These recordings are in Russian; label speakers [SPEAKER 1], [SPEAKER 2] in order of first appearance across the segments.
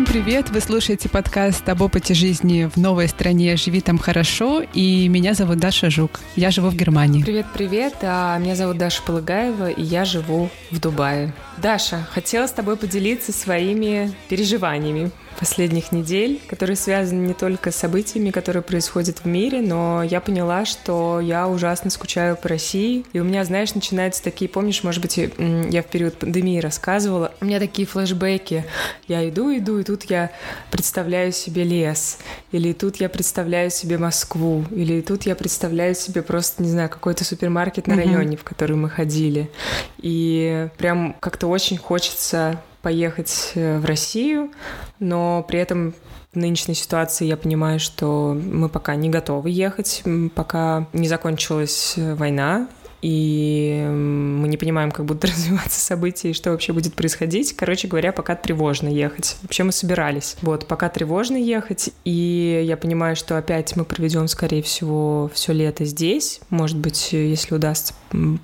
[SPEAKER 1] Всем привет! Вы слушаете подкаст об опыте жизни в новой стране «Живи там хорошо» и меня зовут Даша Жук. Я живу в Германии.
[SPEAKER 2] Привет-привет! А меня зовут Даша Полыгаева и я живу в Дубае. Даша, хотела с тобой поделиться своими переживаниями последних недель, которые связаны не только с событиями, которые происходят в мире, но я поняла, что я ужасно скучаю по России. И у меня, знаешь, начинаются такие, помнишь, может быть, я в период пандемии рассказывала, у меня такие флешбеки. Я иду, иду, и тут я представляю себе лес, или тут я представляю себе Москву, или тут я представляю себе просто, не знаю, какой-то супермаркет на районе, в который мы ходили. И прям как-то очень хочется поехать э, в Россию, но при этом в нынешней ситуации я понимаю, что мы пока не готовы ехать, пока не закончилась э, война, и мы не понимаем, как будут развиваться события и что вообще будет происходить. Короче говоря, пока тревожно ехать. Вообще мы собирались. Вот, пока тревожно ехать, и я понимаю, что опять мы проведем, скорее всего, все лето здесь. Может быть, если удастся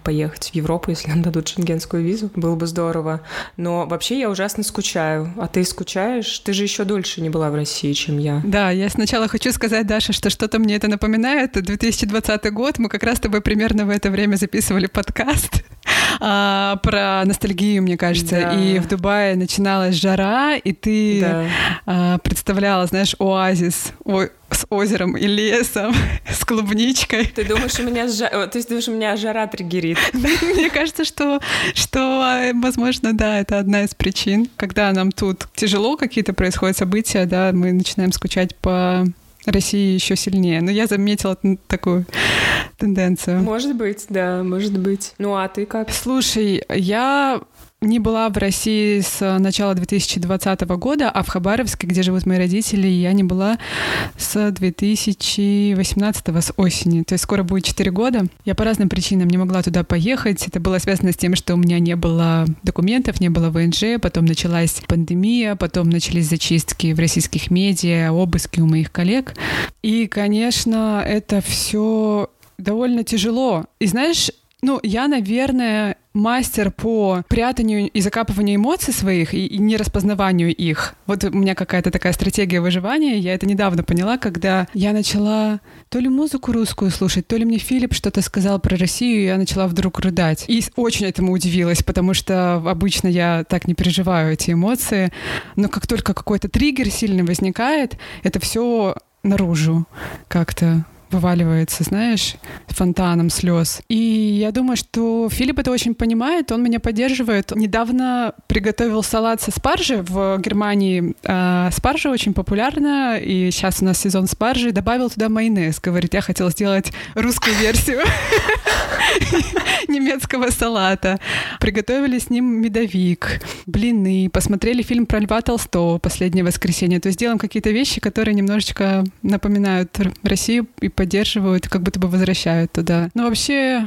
[SPEAKER 2] поехать в Европу, если нам дадут шенгенскую визу, было бы здорово. Но вообще я ужасно скучаю. А ты скучаешь? Ты же еще дольше не была в России, чем я.
[SPEAKER 1] Да, я сначала хочу сказать, Даша, что что-то мне это напоминает. 2020 год, мы как раз с тобой примерно в это время записывали подкаст а, про ностальгию, мне кажется. Да. И в Дубае начиналась жара, и ты да. а, представляла, знаешь, оазис о, с озером и лесом, с клубничкой.
[SPEAKER 2] Ты думаешь, у меня, жа... Ты думаешь, у меня жара триггерит?
[SPEAKER 1] Мне кажется, что, что, возможно, да, это одна из причин. Когда нам тут тяжело какие-то происходят события, да, мы начинаем скучать по России еще сильнее. Но я заметила такую тенденцию.
[SPEAKER 2] Может быть, да, может быть. Ну а ты как?
[SPEAKER 1] Слушай, я не была в России с начала 2020 года, а в Хабаровске, где живут мои родители, я не была с 2018 с осени. То есть скоро будет 4 года. Я по разным причинам не могла туда поехать. Это было связано с тем, что у меня не было документов, не было ВНЖ, потом началась пандемия, потом начались зачистки в российских медиа, обыски у моих коллег. И, конечно, это все довольно тяжело. И знаешь, ну, я, наверное, мастер по прятанию и закапыванию эмоций своих и, и нераспознаванию их. Вот у меня какая-то такая стратегия выживания. Я это недавно поняла, когда я начала то ли музыку русскую слушать, то ли мне Филипп что-то сказал про Россию, и я начала вдруг рыдать. И очень этому удивилась, потому что обычно я так не переживаю эти эмоции. Но как только какой-то триггер сильный возникает, это все наружу как-то вываливается, знаешь, фонтаном слез. И я думаю, что Филипп это очень понимает, он меня поддерживает. Недавно приготовил салат со спаржи в Германии. А, спаржа очень популярна, и сейчас у нас сезон спаржи. Добавил туда майонез. Говорит, я хотел сделать русскую версию немецкого салата. Приготовили с ним медовик, блины, посмотрели фильм про Льва Толстого «Последнее воскресенье». То есть делаем какие-то вещи, которые немножечко напоминают Россию и поддерживают, как будто бы возвращают туда. Но вообще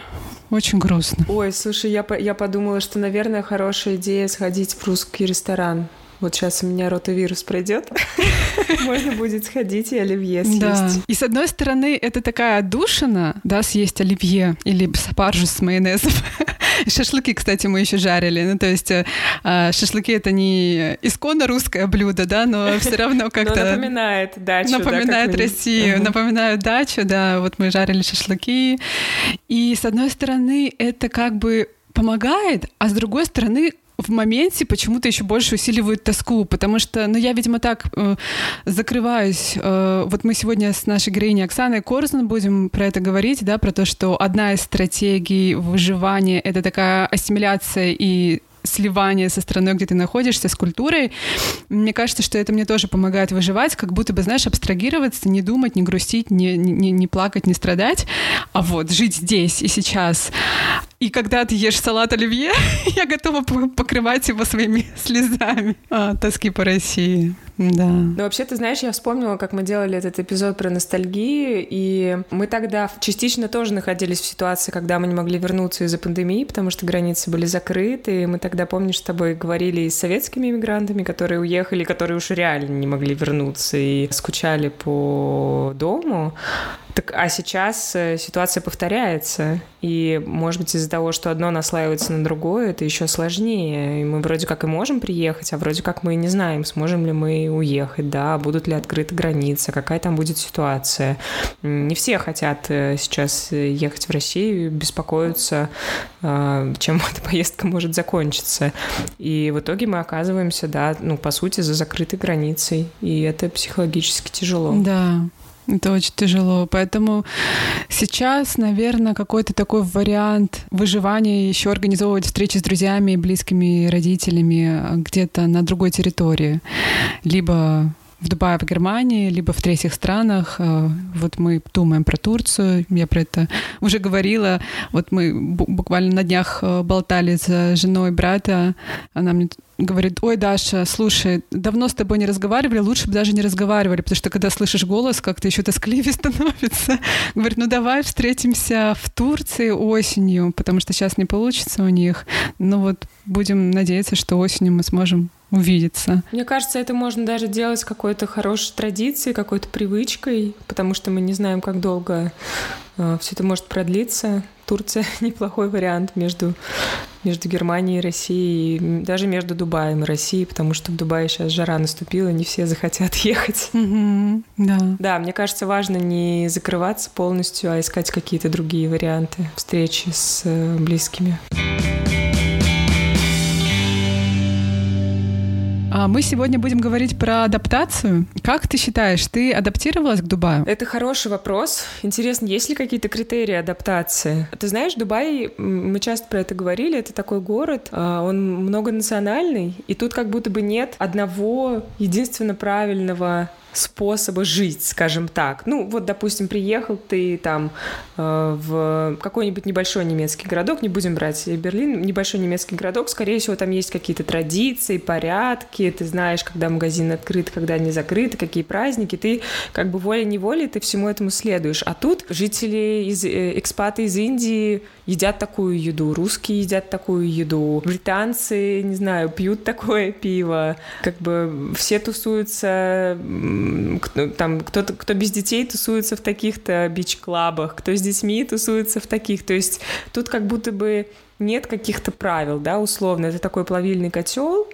[SPEAKER 1] очень грустно.
[SPEAKER 2] Ой, слушай, я, я подумала, что, наверное, хорошая идея сходить в русский ресторан. Вот сейчас у меня ротовирус пройдет, можно будет сходить и оливье съесть. Да.
[SPEAKER 1] И с одной стороны, это такая отдушина, да, съесть оливье или спаржу с майонезом. Шашлыки, кстати, мы еще жарили. Ну, то есть э, шашлыки это не исконно русское блюдо, да, но все равно как-то...
[SPEAKER 2] напоминает дачу.
[SPEAKER 1] Напоминает да, Россию, напоминает дачу, да. Вот мы жарили шашлыки. И с одной стороны, это как бы помогает, а с другой стороны, в моменте почему-то еще больше усиливают тоску, потому что, ну, я, видимо, так э, закрываюсь. Э, вот мы сегодня с нашей героиней Оксаной Корзун будем про это говорить, да, про то, что одна из стратегий выживания — это такая ассимиляция и сливание со страной, где ты находишься, с культурой. Мне кажется, что это мне тоже помогает выживать, как будто бы, знаешь, абстрагироваться, не думать, не грустить, не, не, не плакать, не страдать, а вот жить здесь и сейчас. И когда ты ешь салат оливье, я готова покрывать его своими слезами. А, тоски по России. Да.
[SPEAKER 2] Ну, вообще, ты знаешь, я вспомнила, как мы делали этот эпизод про ностальгию, и мы тогда частично тоже находились в ситуации, когда мы не могли вернуться из-за пандемии, потому что границы были закрыты, и мы тогда, помнишь, с тобой говорили и с советскими иммигрантами, которые уехали, которые уж реально не могли вернуться и скучали по дому. Так, а сейчас э, ситуация повторяется, и, может быть, из-за того, что одно наслаивается на другое, это еще сложнее. И мы вроде как и можем приехать, а вроде как мы не знаем, сможем ли мы уехать, да, будут ли открыты границы, какая там будет ситуация. Не все хотят э, сейчас ехать в Россию, беспокоятся, э, чем эта поездка может закончиться. И в итоге мы оказываемся, да, ну, по сути, за закрытой границей, и это психологически тяжело.
[SPEAKER 1] Да, это очень тяжело. Поэтому сейчас, наверное, какой-то такой вариант выживания еще организовывать встречи с друзьями, близкими родителями где-то на другой территории. Либо в Дубае, в Германии, либо в третьих странах. Э, вот мы думаем про Турцию, я про это уже говорила. Вот мы буквально на днях э, болтали с женой брата. Она мне говорит, ой, Даша, слушай, давно с тобой не разговаривали, лучше бы даже не разговаривали, потому что когда слышишь голос, как-то еще тоскливее становится. Говорит, ну давай встретимся в Турции осенью, потому что сейчас не получится у них. Ну вот будем надеяться, что осенью мы сможем увидеться.
[SPEAKER 2] Мне кажется, это можно даже делать какой-то хорошей традицией, какой-то привычкой, потому что мы не знаем, как долго э, все это может продлиться. Турция неплохой вариант между, между Германией и Россией, даже между Дубаем и Россией, потому что в Дубае сейчас жара наступила, не все захотят ехать.
[SPEAKER 1] Mm-hmm, да.
[SPEAKER 2] Да, мне кажется, важно не закрываться полностью, а искать какие-то другие варианты встречи с э, близкими.
[SPEAKER 1] Мы сегодня будем говорить про адаптацию. Как ты считаешь, ты адаптировалась к Дубаю?
[SPEAKER 2] Это хороший вопрос. Интересно, есть ли какие-то критерии адаптации? Ты знаешь, Дубай, мы часто про это говорили, это такой город, а, он многонациональный, и тут как будто бы нет одного единственно правильного способа жить, скажем так. Ну, вот, допустим, приехал ты там э, в какой-нибудь небольшой немецкий городок, не будем брать Берлин, небольшой немецкий городок, скорее всего, там есть какие-то традиции, порядки, ты знаешь, когда магазин открыт, когда они закрыты, какие праздники, ты как бы волей-неволей ты всему этому следуешь. А тут жители, из, э, экспаты из Индии едят такую еду, русские едят такую еду, британцы, не знаю, пьют такое пиво, как бы все тусуются там кто-то, кто без детей тусуется в таких-то бич-клабах, кто с детьми тусуется в таких. То есть тут как будто бы нет каких-то правил, да, условно. Это такой плавильный котел.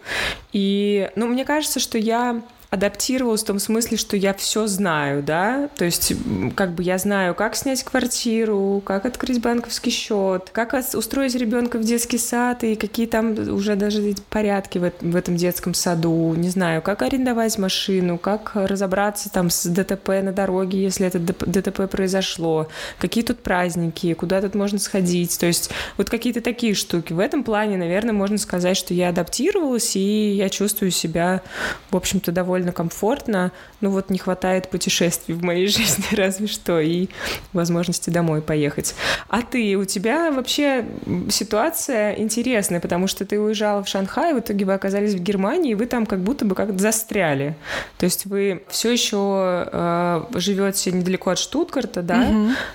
[SPEAKER 2] И, ну, мне кажется, что я адаптировалась в том смысле, что я все знаю, да, то есть как бы я знаю, как снять квартиру, как открыть банковский счет, как устроить ребенка в детский сад и какие там уже даже порядки в, этом детском саду, не знаю, как арендовать машину, как разобраться там с ДТП на дороге, если это ДТП произошло, какие тут праздники, куда тут можно сходить, то есть вот какие-то такие штуки. В этом плане, наверное, можно сказать, что я адаптировалась и я чувствую себя, в общем-то, довольно довольно комфортно. Ну вот не хватает путешествий в моей жизни разве что и возможности домой поехать. А ты, у тебя вообще ситуация интересная, потому что ты уезжала в Шанхай, в итоге вы оказались в Германии, и вы там как будто бы как-то застряли. То есть вы все еще э, живете недалеко от Штутгарта, да,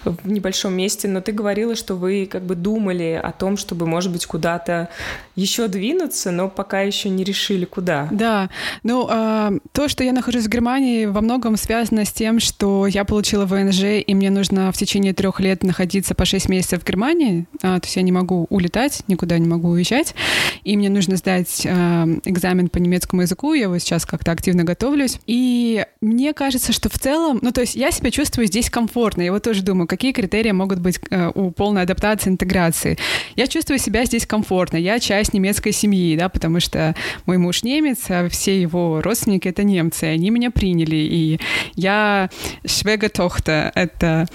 [SPEAKER 2] угу. в небольшом месте, но ты говорила, что вы как бы думали о том, чтобы, может быть, куда-то еще двинуться, но пока еще не решили, куда.
[SPEAKER 1] Да, ну, э, то, что я нахожусь в Германии, во многом связано с тем, что я получила ВНЖ, и мне нужно в течение трех лет находиться по шесть месяцев в Германии. А, то есть я не могу улетать, никуда не могу уезжать. И мне нужно сдать а, экзамен по немецкому языку. Я вот сейчас как-то активно готовлюсь. И мне кажется, что в целом, ну, то есть я себя чувствую здесь комфортно. Я вот тоже думаю, какие критерии могут быть а, у полной адаптации, интеграции. Я чувствую себя здесь комфортно. Я часть немецкой семьи, да, потому что мой муж немец, а все его родственники — это немцы, они меня приняли, и я швегатохта, это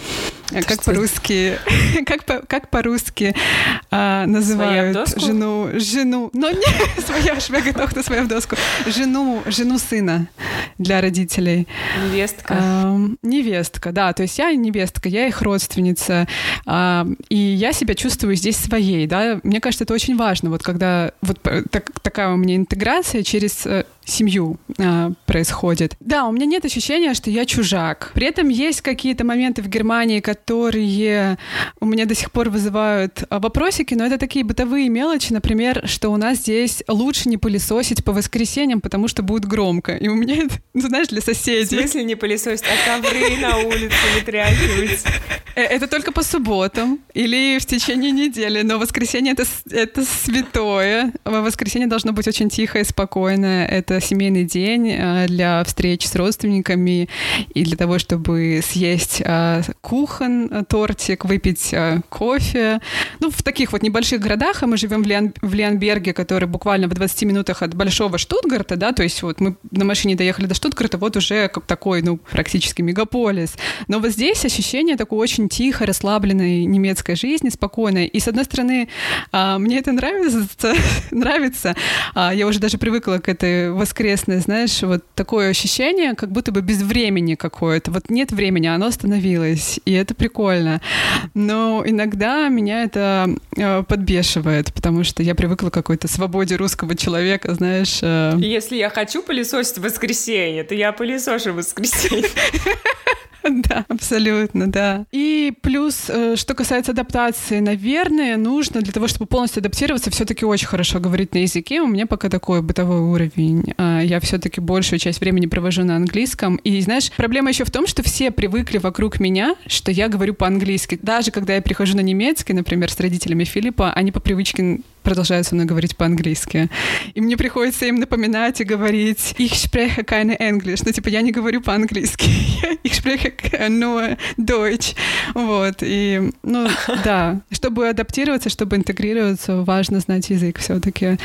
[SPEAKER 1] как по-русски, как, по, как по-русски а, называют жену, жену, но не своя швегатохта, своя в доску, жену, жену сына для родителей.
[SPEAKER 2] Невестка.
[SPEAKER 1] А, невестка, да, то есть я невестка, я их родственница, а, и я себя чувствую здесь своей, да, мне кажется, это очень важно, вот когда вот так, такая у меня интеграция через э, семью а, происходит. Да, у меня нет ощущения, что я чужак. При этом есть какие-то моменты в Германии, которые у меня до сих пор вызывают а, вопросики, но это такие бытовые мелочи, например, что у нас здесь лучше не пылесосить по воскресеньям, потому что будет громко. И у меня это, ну, знаешь, для соседей.
[SPEAKER 2] В смысле не пылесосить, а ковры на улице вытряхивать?
[SPEAKER 1] Э, это только по субботам или в течение недели, но воскресенье это, это святое. Воскресенье должно быть очень тихо и спокойно. Это семейный день, а, для встреч с родственниками и для того, чтобы съесть э, кухон, тортик, выпить э, кофе. Ну, в таких вот небольших городах, а мы живем в, Лиан, в Лианберге, который буквально в 20 минутах от большого Штутгарта, да, то есть вот мы на машине доехали до Штутгарта, вот уже как такой, ну, практически мегаполис. Но вот здесь ощущение такой очень тихой, расслабленной немецкой жизни, спокойной. И, с одной стороны, а, мне это нравится, нравится. А, я уже даже привыкла к этой воскресной, знаешь, вот такое ощущение, как будто бы без времени какое-то. Вот нет времени, оно остановилось. И это прикольно. Но иногда меня это а, подбешивает, потому что я привыкла к какой-то свободе русского человека, знаешь.
[SPEAKER 2] Если я хочу пылесосить в воскресенье, то я пылесошу в воскресенье.
[SPEAKER 1] Да, абсолютно, да. И плюс, э, что касается адаптации, наверное, нужно для того, чтобы полностью адаптироваться, все-таки очень хорошо говорить на языке. У меня пока такой бытовой уровень. А, я все-таки большую часть времени провожу на английском. И знаешь, проблема еще в том, что все привыкли вокруг меня, что я говорю по-английски. Даже когда я прихожу на немецкий, например, с родителями Филиппа, они по привычке продолжают со мной говорить по-английски. И мне приходится им напоминать и говорить «Ich spreche keine English». Ну, типа, я не говорю по-английски. «Ich spreche nur Deutsch». Вот. И, ну, да. Чтобы адаптироваться, чтобы интегрироваться, важно знать язык все таки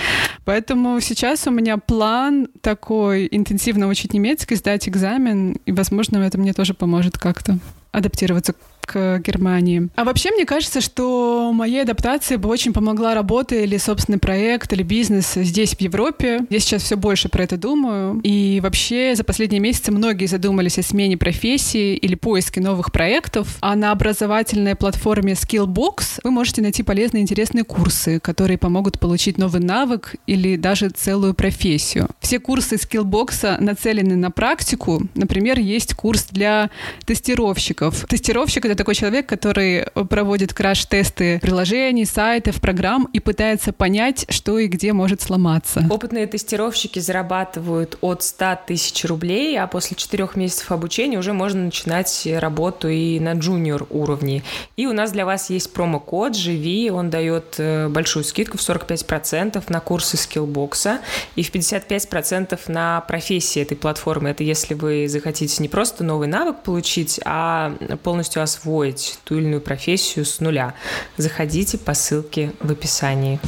[SPEAKER 1] Поэтому сейчас у меня план такой интенсивно учить немецкий, сдать экзамен, и, возможно, это мне тоже поможет как-то адаптироваться к Германии. А вообще, мне кажется, что моей адаптации бы очень помогла работа или собственный проект, или бизнес здесь, в Европе. Я сейчас все больше про это думаю. И вообще, за последние месяцы многие задумались о смене профессии или поиске новых проектов. А на образовательной платформе Skillbox вы можете найти полезные интересные курсы, которые помогут получить новый навык или даже целую профессию. Все курсы Skillbox нацелены на практику. Например, есть курс для тестировщиков. Тестировщик — это такой человек, который проводит краш-тесты приложений, сайтов, программ и пытается понять, что и где может сломаться.
[SPEAKER 2] Опытные тестировщики зарабатывают от 100 тысяч рублей, а после четырех месяцев обучения уже можно начинать работу и на джуниор уровне. И у нас для вас есть промокод «Живи», он дает э, большую скидку в 45% на курсы скиллбокса и в 55% на профессии этой платформы. Это если вы захотите не просто новый навык получить, а полностью освоить освоить ту или иную профессию с нуля, заходите по ссылке в описании.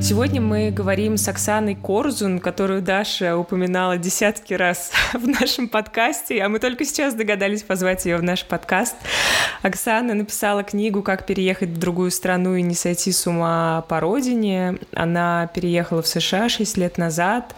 [SPEAKER 2] Сегодня мы говорим с Оксаной Корзун, которую Даша упоминала десятки раз в нашем подкасте, а мы только сейчас догадались позвать ее в наш подкаст. Оксана написала книгу «Как переехать в другую страну и не сойти с ума по родине». Она переехала в США 6 лет назад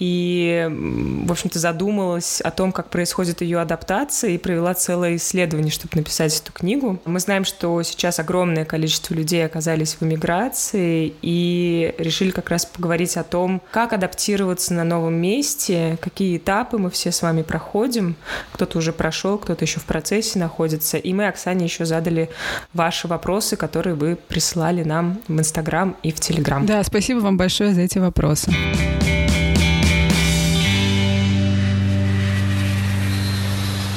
[SPEAKER 2] и, в общем-то, задумалась о том, как происходит ее адаптация и провела целое исследование, чтобы написать эту книгу. Мы знаем, что сейчас огромное количество людей оказались в эмиграции, и решили как раз поговорить о том, как адаптироваться на новом месте, какие этапы мы все с вами проходим. Кто-то уже прошел, кто-то еще в процессе находится. И мы, Оксане, еще задали ваши вопросы, которые вы присылали нам в Инстаграм и в Телеграм.
[SPEAKER 1] Да, спасибо вам большое за эти вопросы.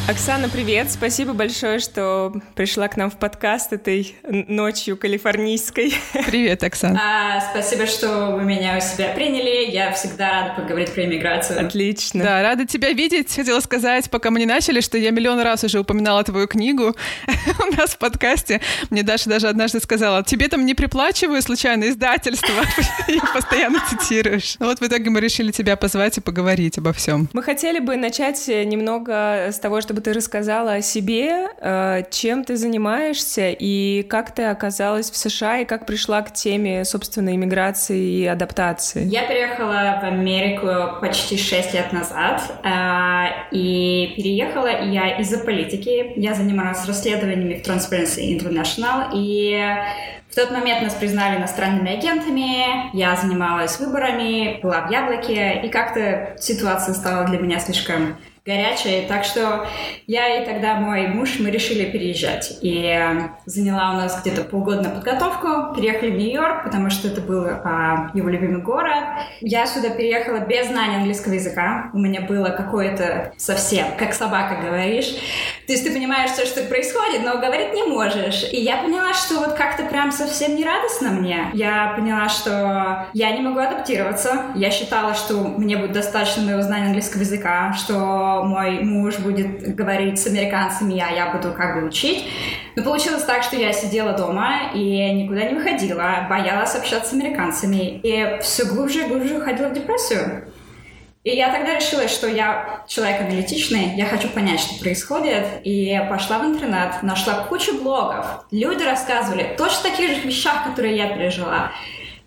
[SPEAKER 2] Оксана, привет! Спасибо большое, что пришла к нам в подкаст этой ночью калифорнийской.
[SPEAKER 1] Привет, Оксана.
[SPEAKER 3] А, спасибо, что вы меня у себя приняли. Я всегда рада поговорить про иммиграцию.
[SPEAKER 2] Отлично.
[SPEAKER 1] Да, рада тебя видеть. Хотела сказать, пока мы не начали, что я миллион раз уже упоминала твою книгу у нас в подкасте. Мне Даша даже однажды сказала, тебе там не приплачиваю случайно издательство. Я постоянно цитируешь. Ну вот в итоге мы решили тебя позвать и поговорить обо всем.
[SPEAKER 2] Мы хотели бы начать немного с того, чтобы чтобы ты рассказала о себе, э, чем ты занимаешься и как ты оказалась в США и как пришла к теме, собственно, иммиграции и адаптации.
[SPEAKER 3] Я переехала в Америку почти 6 лет назад, э, и переехала я из-за политики. Я занималась расследованиями в Transparency International, и в тот момент нас признали иностранными агентами, я занималась выборами, была в Яблоке, и как-то ситуация стала для меня слишком горячая. Так что я и тогда мой муж, мы решили переезжать. И э, заняла у нас где-то полгода на подготовку. Переехали в Нью-Йорк, потому что это был а, его любимый город. Я сюда переехала без знания английского языка. У меня было какое-то совсем, как собака говоришь, То есть ты понимаешь все, что происходит, но говорить не можешь. И я поняла, что вот как-то прям совсем не радостно мне. Я поняла, что я не могу адаптироваться. Я считала, что мне будет достаточно моего знания английского языка, что мой муж будет говорить с американцами, а я буду как бы учить. Но получилось так, что я сидела дома и никуда не выходила, боялась общаться с американцами. И все глубже и глубже уходила в депрессию. И я тогда решила, что я человек аналитичный, я хочу понять, что происходит, и пошла в интернет, нашла кучу блогов. Люди рассказывали точно таких же вещах, которые я пережила.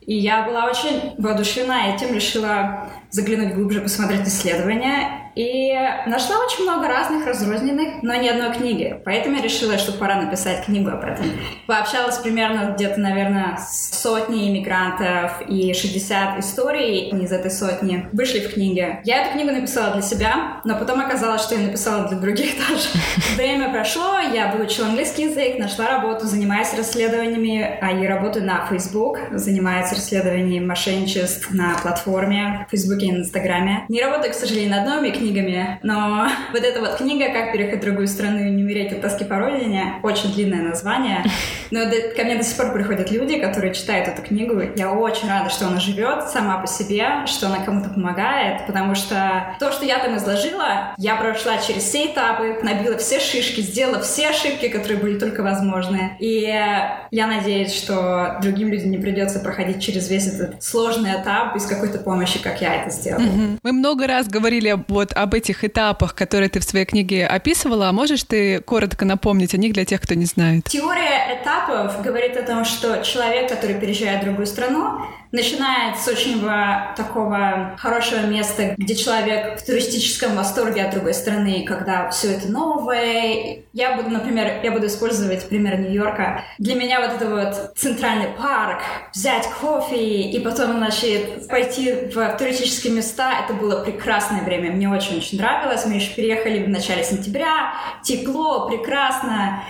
[SPEAKER 3] И я была очень воодушевлена этим, решила заглянуть глубже, посмотреть исследования. И нашла очень много разных разрозненных, но ни одной книги. Поэтому я решила, что пора написать книгу об этом. Пообщалась примерно где-то, наверное, с сотней иммигрантов и 60 историй из этой сотни вышли в книге. Я эту книгу написала для себя, но потом оказалось, что я написала для других тоже. Время прошло, я выучила английский язык, нашла работу, занимаюсь расследованиями, а и работаю на Facebook, занимаюсь расследованием мошенничеств на платформе в Facebook и Инстаграме. Не работаю, к сожалению, над новыми книгами, но вот эта вот книга «Как переехать в другую страну и не умереть от тоски по родине» очень длинное название, но ко мне до сих пор приходят люди, которые читают эту книгу. Я очень рада, что она живет сама по себе, что она кому-то помогает, потому что то, что я там изложила, я прошла через все этапы, набила все шишки, сделала все ошибки, которые были только возможны. И я надеюсь, что другим людям не придется проходить через весь этот сложный этап без какой-то помощи, как я это сделала.
[SPEAKER 1] Мы много раз говорили вот вот об этих этапах, которые ты в своей книге описывала. А можешь ты коротко напомнить о них для тех, кто не знает?
[SPEAKER 3] Теория этапов говорит о том, что человек, который переезжает в другую страну, начинает с очень такого хорошего места, где человек в туристическом восторге от другой страны, когда все это новое. Я буду, например, я буду использовать пример Нью-Йорка. Для меня вот это вот центральный парк, взять кофе и потом, значит, пойти в туристические места, это было прекрасное время. Мне очень-очень нравилось. Мы еще переехали в начале сентября, тепло, прекрасно.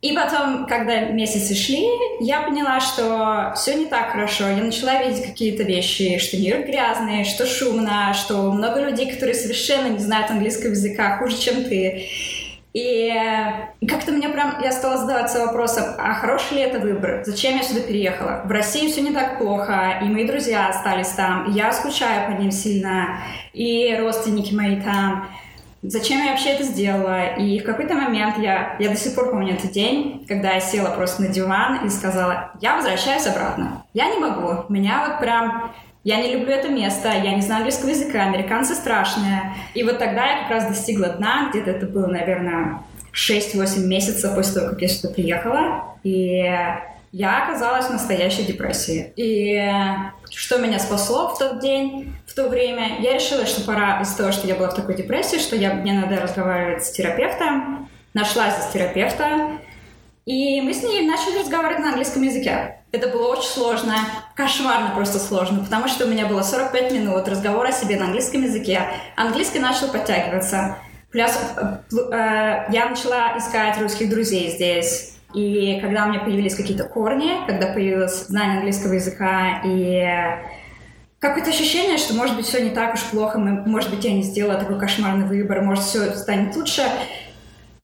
[SPEAKER 3] И потом, когда месяцы шли, я поняла, что все не так хорошо. Я начала видеть какие-то вещи, что мир грязный, что шумно, что много людей, которые совершенно не знают английского языка хуже, чем ты. И, и как-то мне прям, я стала задаваться вопросом, а хороший ли это выбор? Зачем я сюда переехала? В России все не так плохо, и мои друзья остались там, я скучаю по ним сильно, и родственники мои там. Зачем я вообще это сделала? И в какой-то момент я, я до сих пор помню этот день, когда я села просто на диван и сказала, я возвращаюсь обратно. Я не могу. Меня вот прям я не люблю это место, я не знаю английского языка, американцы страшные. И вот тогда я как раз достигла дна, где-то это было, наверное, 6-8 месяцев после того, как я сюда приехала. И я оказалась в настоящей депрессии. И что меня спасло в тот день, в то время, я решила, что пора из-за того, что я была в такой депрессии, что я, мне надо разговаривать с терапевтом. Нашла здесь терапевта, и мы с ней начали разговаривать на английском языке. Это было очень сложно, кошмарно просто сложно, потому что у меня было 45 минут разговора о себе на английском языке. Английский начал подтягиваться. Плюс э, э, я начала искать русских друзей здесь. И когда у меня появились какие-то корни, когда появилось знание английского языка и какое-то ощущение, что, может быть, все не так уж плохо, может быть, я не сделала такой кошмарный выбор, может, все станет лучше,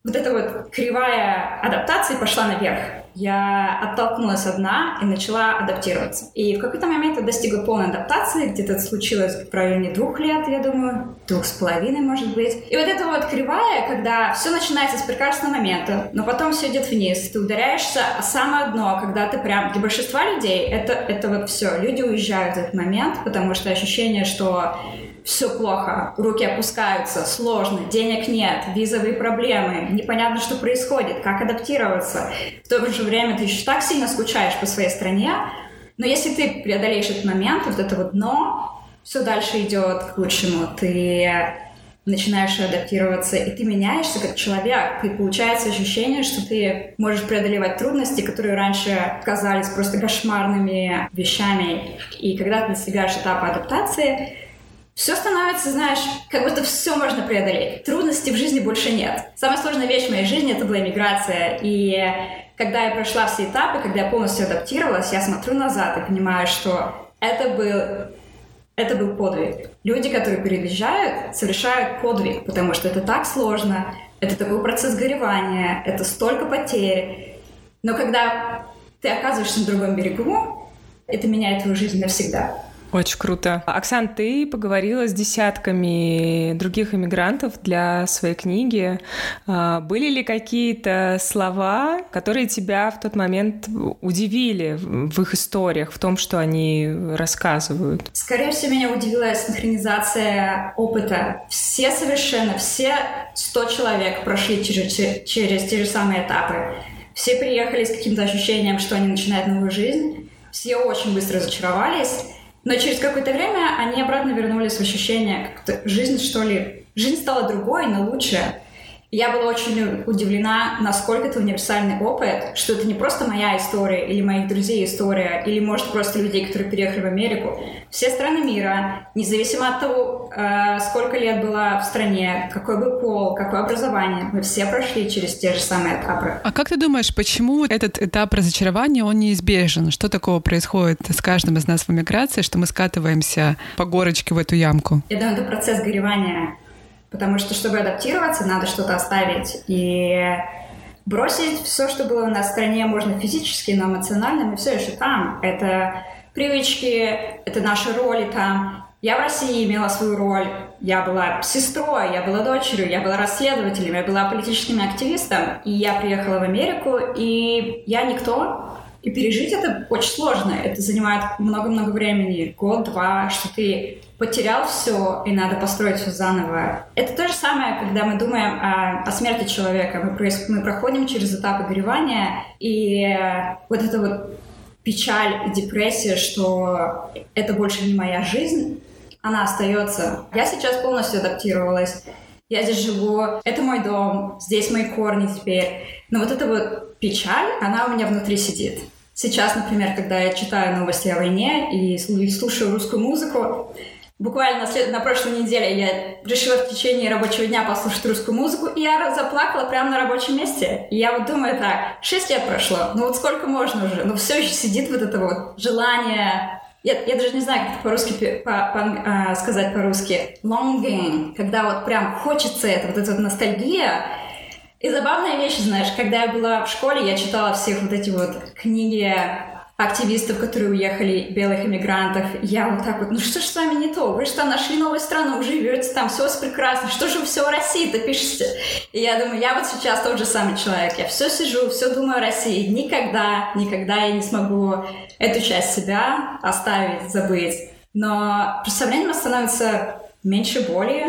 [SPEAKER 3] вот эта вот кривая адаптации пошла наверх. Я оттолкнулась одна и начала адаптироваться. И в какой-то момент я достигла полной адаптации, где-то случилось в районе двух лет, я думаю, двух с половиной, может быть. И вот эта вот кривая, когда все начинается с прекрасного момента, но потом все идет вниз, ты ударяешься о самое дно, когда ты прям... Для большинства людей это, это вот все. Люди уезжают в этот момент, потому что ощущение, что все плохо, руки опускаются, сложно, денег нет, визовые проблемы, непонятно, что происходит, как адаптироваться. В то же время ты еще так сильно скучаешь по своей стране, но если ты преодолеешь этот момент, вот это вот дно, все дальше идет к лучшему. Ты начинаешь адаптироваться, и ты меняешься как человек. И получается ощущение, что ты можешь преодолевать трудности, которые раньше казались просто кошмарными вещами. И когда ты достигаешь этапа адаптации, все становится, знаешь, как будто все можно преодолеть. Трудностей в жизни больше нет. Самая сложная вещь в моей жизни это была иммиграция. И когда я прошла все этапы, когда я полностью адаптировалась, я смотрю назад и понимаю, что это был это был подвиг. Люди, которые переезжают, совершают подвиг, потому что это так сложно, это такой процесс горевания, это столько потерь. Но когда ты оказываешься на другом берегу, это меняет твою жизнь навсегда.
[SPEAKER 2] Очень круто. Оксан, ты поговорила с десятками других иммигрантов для своей книги. А, были ли какие-то слова, которые тебя в тот момент удивили в их историях, в том, что они рассказывают?
[SPEAKER 3] Скорее всего, меня удивила синхронизация опыта. Все совершенно, все 100 человек прошли через, через те же самые этапы. Все приехали с каким-то ощущением, что они начинают новую жизнь. Все очень быстро разочаровались. Но через какое-то время они обратно вернулись в ощущение, как-то жизнь, что ли, жизнь стала другой, но лучше. Я была очень удивлена, насколько это универсальный опыт, что это не просто моя история или моих друзей история, или, может, просто людей, которые переехали в Америку. Все страны мира, независимо от того, э, сколько лет была в стране, какой был пол, какое образование, мы все прошли через те же самые этапы.
[SPEAKER 1] А как ты думаешь, почему этот этап разочарования, он неизбежен? Что такого происходит с каждым из нас в эмиграции, что мы скатываемся по горочке в эту ямку?
[SPEAKER 3] Я думаю, это процесс горевания Потому что, чтобы адаптироваться, надо что-то оставить. И бросить все, что было у нас в стране, можно физически, но эмоционально мы все еще там. Это привычки, это наши роли там. Я в России имела свою роль. Я была сестрой, я была дочерью, я была расследователем, я была политическим активистом. И я приехала в Америку, и я никто. И пережить это очень сложно. Это занимает много-много времени, год-два, что ты потерял все, и надо построить все заново. Это то же самое, когда мы думаем о, о смерти человека. Мы, мы проходим через этапы горевания, и вот эта вот печаль и депрессия, что это больше не моя жизнь, она остается. Я сейчас полностью адаптировалась. Я здесь живу, это мой дом, здесь мои корни теперь. Но вот эта вот печаль, она у меня внутри сидит. Сейчас, например, когда я читаю новости о войне и слушаю русскую музыку, буквально на, прошлой неделе я решила в течение рабочего дня послушать русскую музыку, и я заплакала прямо на рабочем месте. И я вот думаю так, 6 лет прошло, ну вот сколько можно уже? Но все еще сидит вот это вот желание я, я даже не знаю, как это по-русски по, по, а, сказать по-русски. Longing, когда вот прям хочется это, вот эта вот ностальгия. И забавная вещь, знаешь, когда я была в школе, я читала всех вот эти вот книги активистов, которые уехали, белых иммигрантов. Я вот так вот, ну что ж с вами не то? Вы там нашли новую страну, живете там, все прекрасно. Что же вы все о России-то пишете? И я думаю, я вот сейчас тот же самый человек. Я все сижу, все думаю о России. Никогда, никогда я не смогу эту часть себя оставить, забыть. Но со временем становится меньше боли,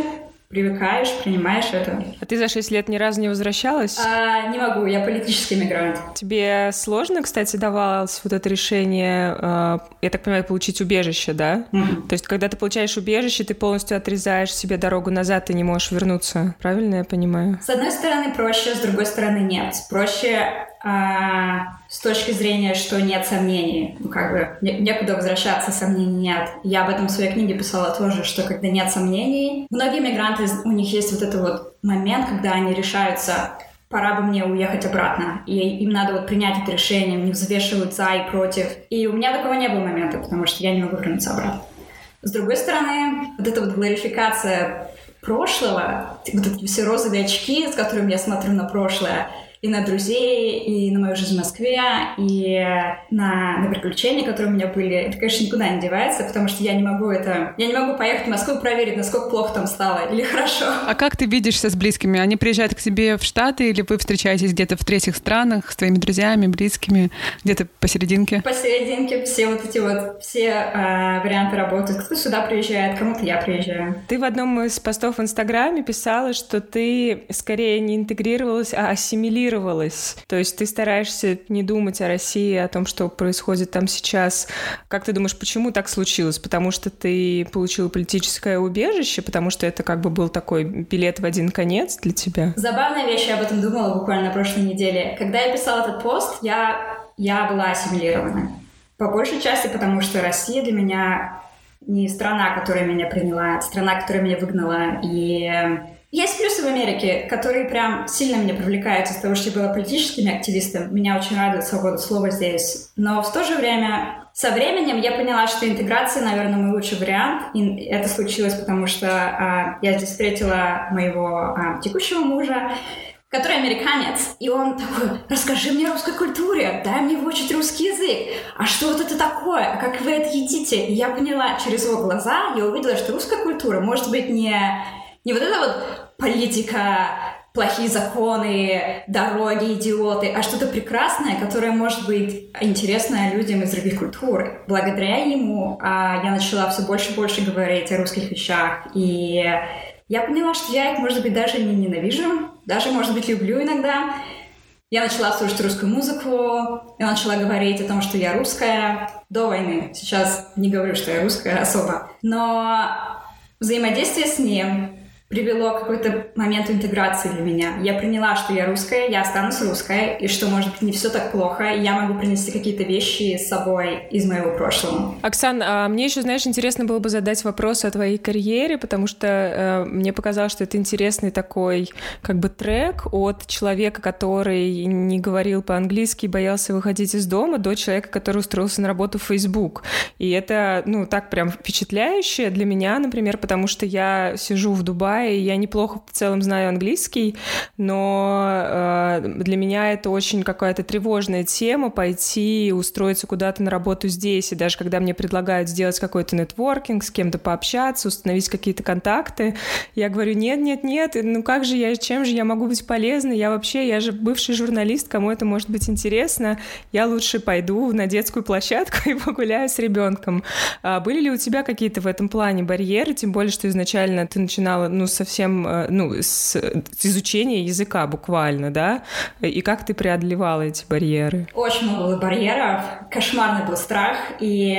[SPEAKER 3] привыкаешь, принимаешь это.
[SPEAKER 2] А ты за 6 лет ни разу не возвращалась?
[SPEAKER 3] А, не могу, я политический мигрант.
[SPEAKER 2] Тебе сложно, кстати, давалось вот это решение, э, я так понимаю, получить убежище, да? Mm-hmm. То есть, когда ты получаешь убежище, ты полностью отрезаешь себе дорогу назад, ты не можешь вернуться. Правильно я понимаю?
[SPEAKER 3] С одной стороны проще, с другой стороны нет. Проще а, с точки зрения, что нет сомнений, ну как бы не, некуда возвращаться, сомнений нет. Я об этом в своей книге писала тоже, что когда нет сомнений, многие мигранты, у них есть вот этот вот момент, когда они решаются пора бы мне уехать обратно. И им надо вот принять это решение, они взвешивают за и против. И у меня такого не было момента, потому что я не могу вернуться обратно. С другой стороны, вот эта вот гларификация прошлого, вот эти все розовые очки, с которыми я смотрю на прошлое, и на друзей, и на мою жизнь в Москве, и на, на приключения, которые у меня были. Это, конечно, никуда не девается, потому что я не могу это... Я не могу поехать в Москву и проверить, насколько плохо там стало или хорошо.
[SPEAKER 1] А как ты видишься с близкими? Они приезжают к тебе в Штаты или вы встречаетесь где-то в третьих странах с твоими друзьями, близкими, где-то посерединке?
[SPEAKER 3] Посерединке все вот эти вот, все э, варианты работают. Кто сюда приезжает, кому-то я приезжаю.
[SPEAKER 2] Ты в одном из постов в Инстаграме писала, что ты скорее не интегрировалась, а ассимилировалась ассимилировалась. То есть ты стараешься не думать о России, о том, что происходит там сейчас. Как ты думаешь, почему так случилось? Потому что ты получила политическое убежище, потому что это как бы был такой билет в один конец для тебя?
[SPEAKER 3] Забавная вещь, я об этом думала буквально на прошлой неделе. Когда я писала этот пост, я, я была ассимилирована. По большей части, потому что Россия для меня не страна, которая меня приняла, это страна, которая меня выгнала. И есть плюсы в Америке, которые прям сильно меня привлекают из того, что я была политическим активистом. Меня очень радует свобода слова здесь. Но в то же время со временем я поняла, что интеграция, наверное, мой лучший вариант. И это случилось, потому что а, я здесь встретила моего а, текущего мужа, который американец, и он такой, расскажи мне о русской культуре, дай мне выучить русский язык, а что вот это такое, как вы это едите? И я поняла через его глаза, я увидела, что русская культура может быть не, не вот эта вот политика, плохие законы, дороги, идиоты, а что-то прекрасное, которое может быть интересное людям из других культур. Благодаря ему а, я начала все больше и больше говорить о русских вещах, и я поняла, что я их, может быть, даже не ненавижу, даже, может быть, люблю иногда. Я начала слушать русскую музыку, я начала говорить о том, что я русская до войны. Сейчас не говорю, что я русская особо. Но взаимодействие с ним, привело какой-то моменту интеграции для меня. Я приняла, что я русская, я останусь русская, и что, может быть, не все так плохо, и я могу принести какие-то вещи с собой из моего прошлого.
[SPEAKER 2] Оксан, а мне еще, знаешь, интересно было бы задать вопрос о твоей карьере, потому что э, мне показалось, что это интересный такой как бы трек от человека, который не говорил по-английски боялся выходить из дома, до человека, который устроился на работу в Facebook. И это, ну, так прям впечатляюще для меня, например, потому что я сижу в Дубае, и я неплохо в целом знаю английский, но э, для меня это очень какая-то тревожная тема пойти устроиться куда-то на работу здесь, и даже когда мне предлагают сделать какой-то нетворкинг, с кем-то пообщаться, установить какие-то контакты, я говорю, нет, нет, нет, ну как же я, чем же я могу быть полезной, я вообще, я же бывший журналист, кому это может быть интересно, я лучше пойду на детскую площадку и погуляю с ребенком. А были ли у тебя какие-то в этом плане барьеры, тем более, что изначально ты начинала, ну, ну, совсем, э, ну, с, с изучения языка буквально, да? И как ты преодолевала эти барьеры?
[SPEAKER 3] Очень много было барьеров, кошмарный был страх, и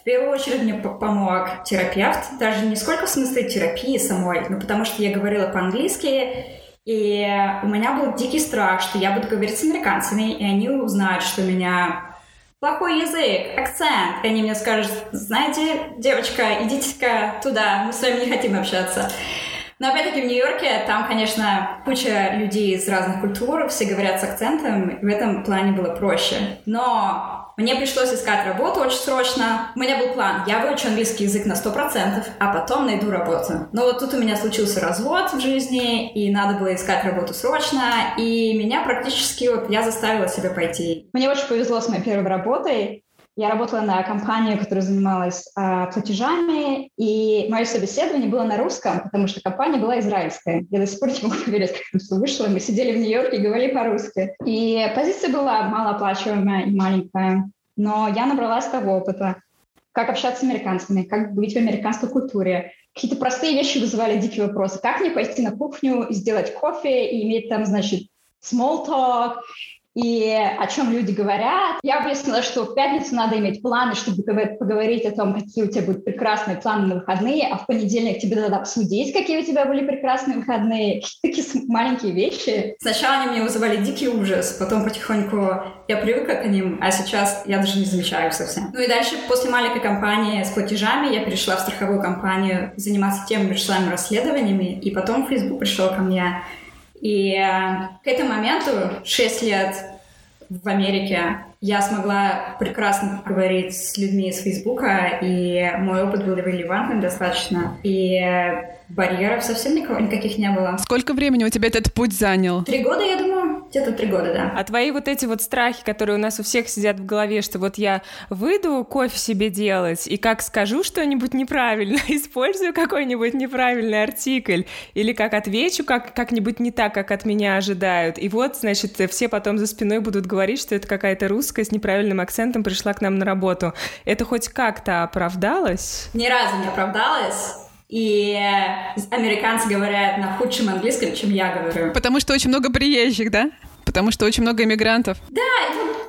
[SPEAKER 3] в первую очередь мне помог терапевт, даже не сколько в смысле терапии самой, но потому что я говорила по-английски, и у меня был дикий страх, что я буду говорить с американцами, и они узнают, что у меня плохой язык, акцент. И они мне скажут, знаете, девочка, идите-ка туда, мы с вами не хотим общаться. Но опять-таки в Нью-Йорке там, конечно, куча людей из разных культур, все говорят с акцентом, и в этом плане было проще. Но мне пришлось искать работу очень срочно. У меня был план, я выучу английский язык на 100%, а потом найду работу. Но вот тут у меня случился развод в жизни, и надо было искать работу срочно, и меня практически вот я заставила себя пойти. Мне очень повезло с моей первой работой. Я работала на компанию, которая занималась э, платежами, и мое собеседование было на русском, потому что компания была израильская. Я до сих пор не могу поверить, как это все вышло. Мы сидели в Нью-Йорке и говорили по-русски. И позиция была малооплачиваемая и маленькая, но я набралась того опыта, как общаться с американцами, как быть в американской культуре. Какие-то простые вещи вызывали дикие вопросы. Как мне пойти на кухню, сделать кофе и иметь там, значит, small talk, и о чем люди говорят. Я выяснила, что в пятницу надо иметь планы, чтобы поговорить о том, какие у тебя будут прекрасные планы на выходные, а в понедельник тебе надо обсудить, какие у тебя были прекрасные выходные. Такие маленькие вещи. Сначала они мне вызывали дикий ужас, потом потихоньку я привыкла к ним, а сейчас я даже не замечаю совсем. Ну и дальше, после маленькой компании с платежами, я перешла в страховую компанию заниматься теми же самыми расследованиями, и потом Facebook пришел ко мне и э, к этому моменту, 6 лет в Америке, я смогла прекрасно говорить с людьми из Фейсбука, и мой опыт был релевантным достаточно. И барьеров совсем никого, никаких не было.
[SPEAKER 1] Сколько времени у тебя этот путь занял?
[SPEAKER 3] Три года, я думаю. Где-то три года, да.
[SPEAKER 2] А твои вот эти вот страхи, которые у нас у всех сидят в голове, что вот я выйду кофе себе делать, и как скажу что-нибудь неправильно, использую какой-нибудь неправильный артикль, или как отвечу как, как-нибудь не так, как от меня ожидают. И вот, значит, все потом за спиной будут говорить, что это какая-то русская с неправильным акцентом пришла к нам на работу. Это хоть как-то оправдалось?
[SPEAKER 3] Ни разу не оправдалось. И американцы говорят на худшем английском, чем я говорю.
[SPEAKER 1] Потому что очень много приезжих, да? Потому что очень много иммигрантов.
[SPEAKER 3] Да,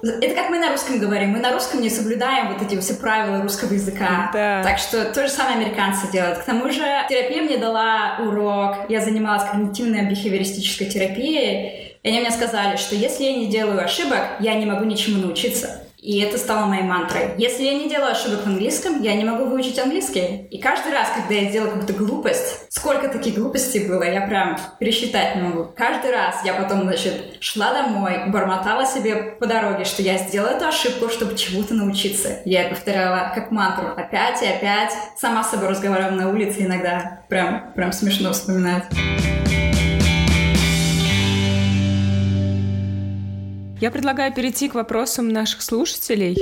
[SPEAKER 3] это, это как мы на русском говорим. Мы на русском не соблюдаем вот эти все правила русского языка. Да. Так что то же самое американцы делают. К тому же терапия мне дала урок. Я занималась когнитивной бихевиористической терапией. И они мне сказали, что если я не делаю ошибок, я не могу ничему научиться. И это стало моей мантрой. Если я не делаю ошибок в английском, я не могу выучить английский. И каждый раз, когда я делаю какую-то глупость, сколько таких глупостей было, я прям пересчитать не могу. Каждый раз я потом, значит, шла домой, бормотала себе по дороге, что я сделала эту ошибку, чтобы чему-то научиться. Я повторяла как мантру опять и опять. Сама с собой разговаривала на улице иногда. Прям, прям смешно вспоминать.
[SPEAKER 2] Я предлагаю перейти к вопросам наших слушателей.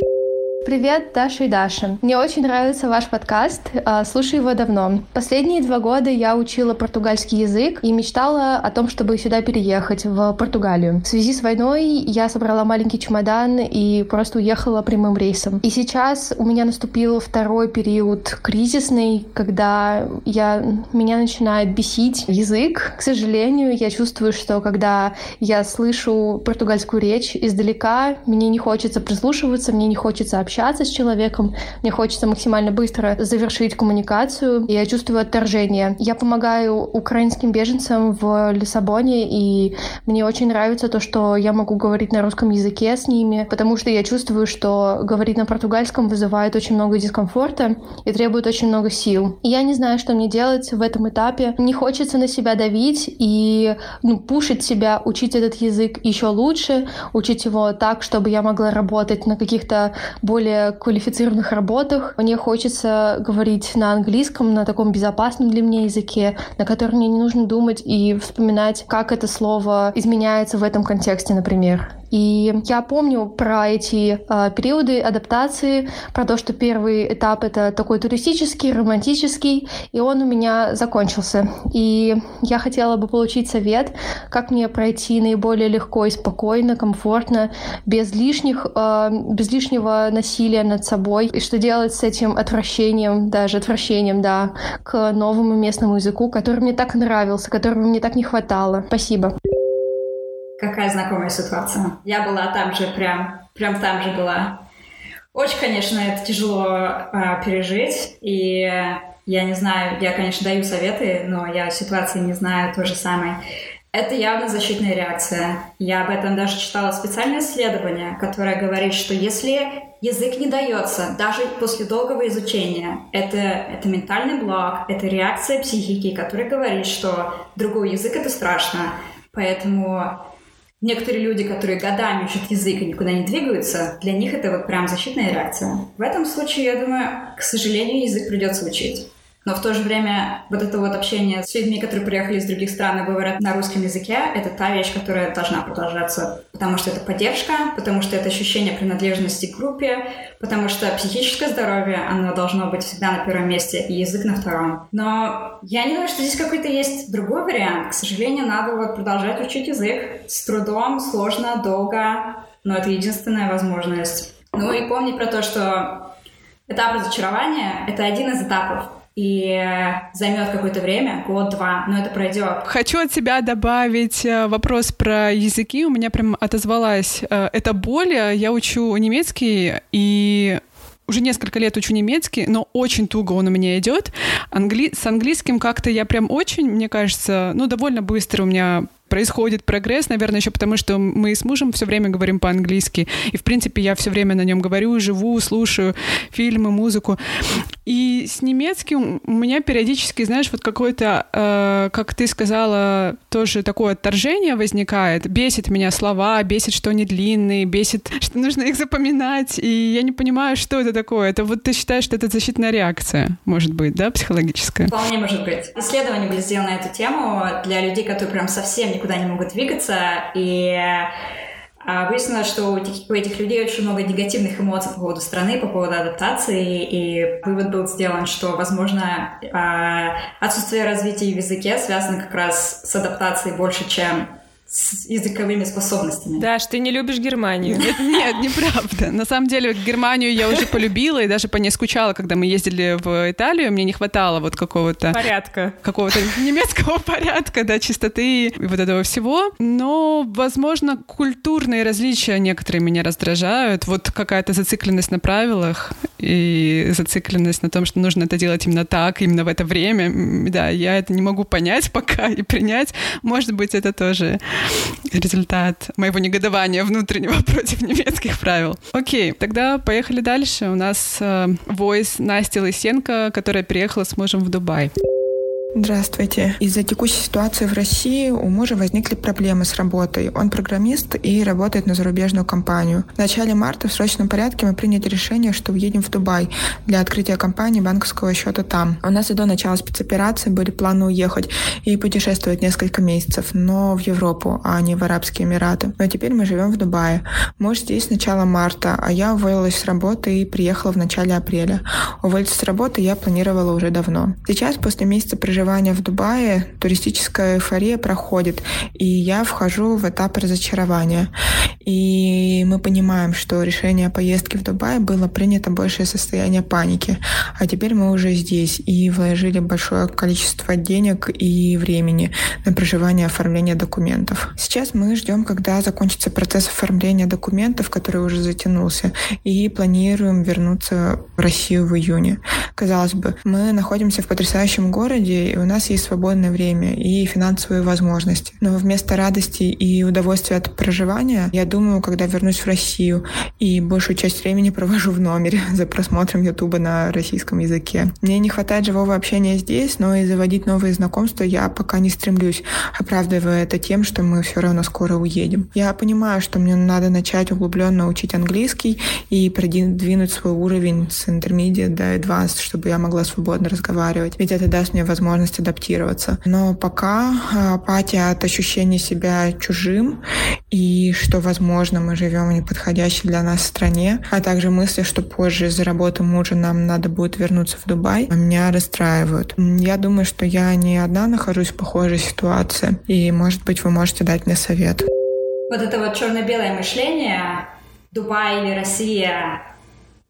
[SPEAKER 4] Привет, Даша и Даша. Мне очень нравится ваш подкаст, а, слушаю его давно. Последние два года я учила португальский язык и мечтала о том, чтобы сюда переехать, в Португалию. В связи с войной я собрала маленький чемодан и просто уехала прямым рейсом. И сейчас у меня наступил второй период кризисный, когда я, меня начинает бесить язык. К сожалению, я чувствую, что когда я слышу португальскую речь издалека, мне не хочется прислушиваться, мне не хочется общаться общаться с человеком, мне хочется максимально быстро завершить коммуникацию, и я чувствую отторжение. Я помогаю украинским беженцам в Лиссабоне, и мне очень нравится то, что я могу говорить на русском языке с ними, потому что я чувствую, что говорить на португальском вызывает очень много дискомфорта и требует очень много сил. И я не знаю, что мне делать в этом этапе. Не хочется на себя давить и ну, пушить себя, учить этот язык еще лучше, учить его так, чтобы я могла работать на каких-то более более квалифицированных работах. Мне хочется говорить на английском, на таком безопасном для меня языке, на котором мне не нужно думать и вспоминать, как это слово изменяется в этом контексте, например. И я помню про эти э, периоды адаптации, про то, что первый этап это такой туристический, романтический, и он у меня закончился. И я хотела бы получить совет, как мне пройти наиболее легко и спокойно, комфортно, без лишних, э, без лишнего насилия над собой, и что делать с этим отвращением, даже отвращением, да, к новому местному языку, который мне так нравился, которого мне так не хватало. Спасибо.
[SPEAKER 3] Какая знакомая ситуация. Я была там же, прям, прям там же была. Очень, конечно, это тяжело а, пережить, и я не знаю, я, конечно, даю советы, но я ситуации не знаю то же самое. Это явно защитная реакция. Я об этом даже читала специальное исследование, которое говорит, что если язык не дается, даже после долгого изучения, это, это ментальный блок, это реакция психики, которая говорит, что другой язык — это страшно. Поэтому Некоторые люди, которые годами учат язык и никуда не двигаются, для них это вот прям защитная реакция. В этом случае, я думаю, к сожалению, язык придется учить. Но в то же время вот это вот общение с людьми, которые приехали из других стран и говорят на русском языке, это та вещь, которая должна продолжаться. Потому что это поддержка, потому что это ощущение принадлежности к группе, потому что психическое здоровье, оно должно быть всегда на первом месте, и язык на втором. Но я не думаю, что здесь какой-то есть другой вариант. К сожалению, надо вот продолжать учить язык с трудом, сложно, долго, но это единственная возможность. Ну и помни про то, что этап разочарования — это один из этапов и займет какое-то время, год-два, но это пройдет.
[SPEAKER 1] Хочу от себя добавить э, вопрос про языки. У меня прям отозвалась э, эта боль. Я учу немецкий, и уже несколько лет учу немецкий, но очень туго он у меня идет. Англи... С английским как-то я прям очень, мне кажется, ну, довольно быстро у меня происходит прогресс, наверное, еще потому, что мы с мужем все время говорим по-английски. И, в принципе, я все время на нем говорю, живу, слушаю фильмы, музыку. И с немецким у меня периодически, знаешь, вот какое-то, э, как ты сказала, тоже такое отторжение возникает. Бесит меня слова, бесит, что они длинные, бесит, что нужно их запоминать. И я не понимаю, что это такое. Это вот ты считаешь, что это защитная реакция, может быть, да, психологическая?
[SPEAKER 3] Вполне может быть. Исследования были сделаны на эту тему для людей, которые прям совсем никуда не могут двигаться, и а, выяснилось, что у этих людей очень много негативных эмоций по поводу страны, по поводу адаптации, и вывод был сделан, что, возможно, а, отсутствие развития в языке связано как раз с адаптацией больше, чем с языковыми способностями.
[SPEAKER 2] Даш, ты не любишь Германию.
[SPEAKER 1] Нет, неправда. На самом деле Германию я уже полюбила и даже по ней скучала, когда мы ездили в Италию. Мне не хватало вот какого-то...
[SPEAKER 2] Порядка.
[SPEAKER 1] Какого-то немецкого порядка, да, чистоты и вот этого всего. Но, возможно, культурные различия некоторые меня раздражают. Вот какая-то зацикленность на правилах и зацикленность на том, что нужно это делать именно так, именно в это время. Да, я это не могу понять пока и принять. Может быть, это тоже результат моего негодования внутреннего против немецких правил. Окей, тогда поехали дальше. У нас э, войс Насти Лысенко, которая приехала с мужем в Дубай.
[SPEAKER 5] Здравствуйте. Из-за текущей ситуации в России у мужа возникли проблемы с работой. Он программист и работает на зарубежную компанию. В начале марта в срочном порядке мы приняли решение, что уедем в Дубай для открытия компании банковского счета там. У нас и до начала спецоперации были планы уехать и путешествовать несколько месяцев, но в Европу, а не в Арабские Эмираты. Но теперь мы живем в Дубае. Муж здесь с начала марта, а я уволилась с работы и приехала в начале апреля. Уволиться с работы я планировала уже давно. Сейчас, после месяца проживания проживания в Дубае туристическая эйфория проходит, и я вхожу в этап разочарования. И мы понимаем, что решение о поездке в Дубай было принято большее состояние паники. А теперь мы уже здесь и вложили большое количество денег и времени на проживание и оформление документов. Сейчас мы ждем, когда закончится процесс оформления документов, который уже затянулся, и планируем вернуться в Россию в июне. Казалось бы, мы находимся в потрясающем городе, у нас есть свободное время и финансовые возможности. Но вместо радости и удовольствия от проживания, я думаю, когда вернусь в Россию и большую часть времени провожу в номере за просмотром Ютуба на российском языке. Мне не хватает живого общения здесь, но и заводить новые знакомства я пока не стремлюсь, оправдывая это тем, что мы все равно скоро уедем. Я понимаю, что мне надо начать углубленно учить английский и продвинуть свой уровень с intermediate до advanced, чтобы я могла свободно разговаривать. Ведь это даст мне возможность возможность адаптироваться. Но пока а, апатия от ощущения себя чужим и что, возможно, мы живем в неподходящей для нас стране, а также мысли, что позже из-за работы мужа нам надо будет вернуться в Дубай, меня расстраивают. Я думаю, что я не одна нахожусь в похожей ситуации, и, может быть, вы можете дать мне совет.
[SPEAKER 3] Вот это вот черно-белое мышление, Дубай или Россия,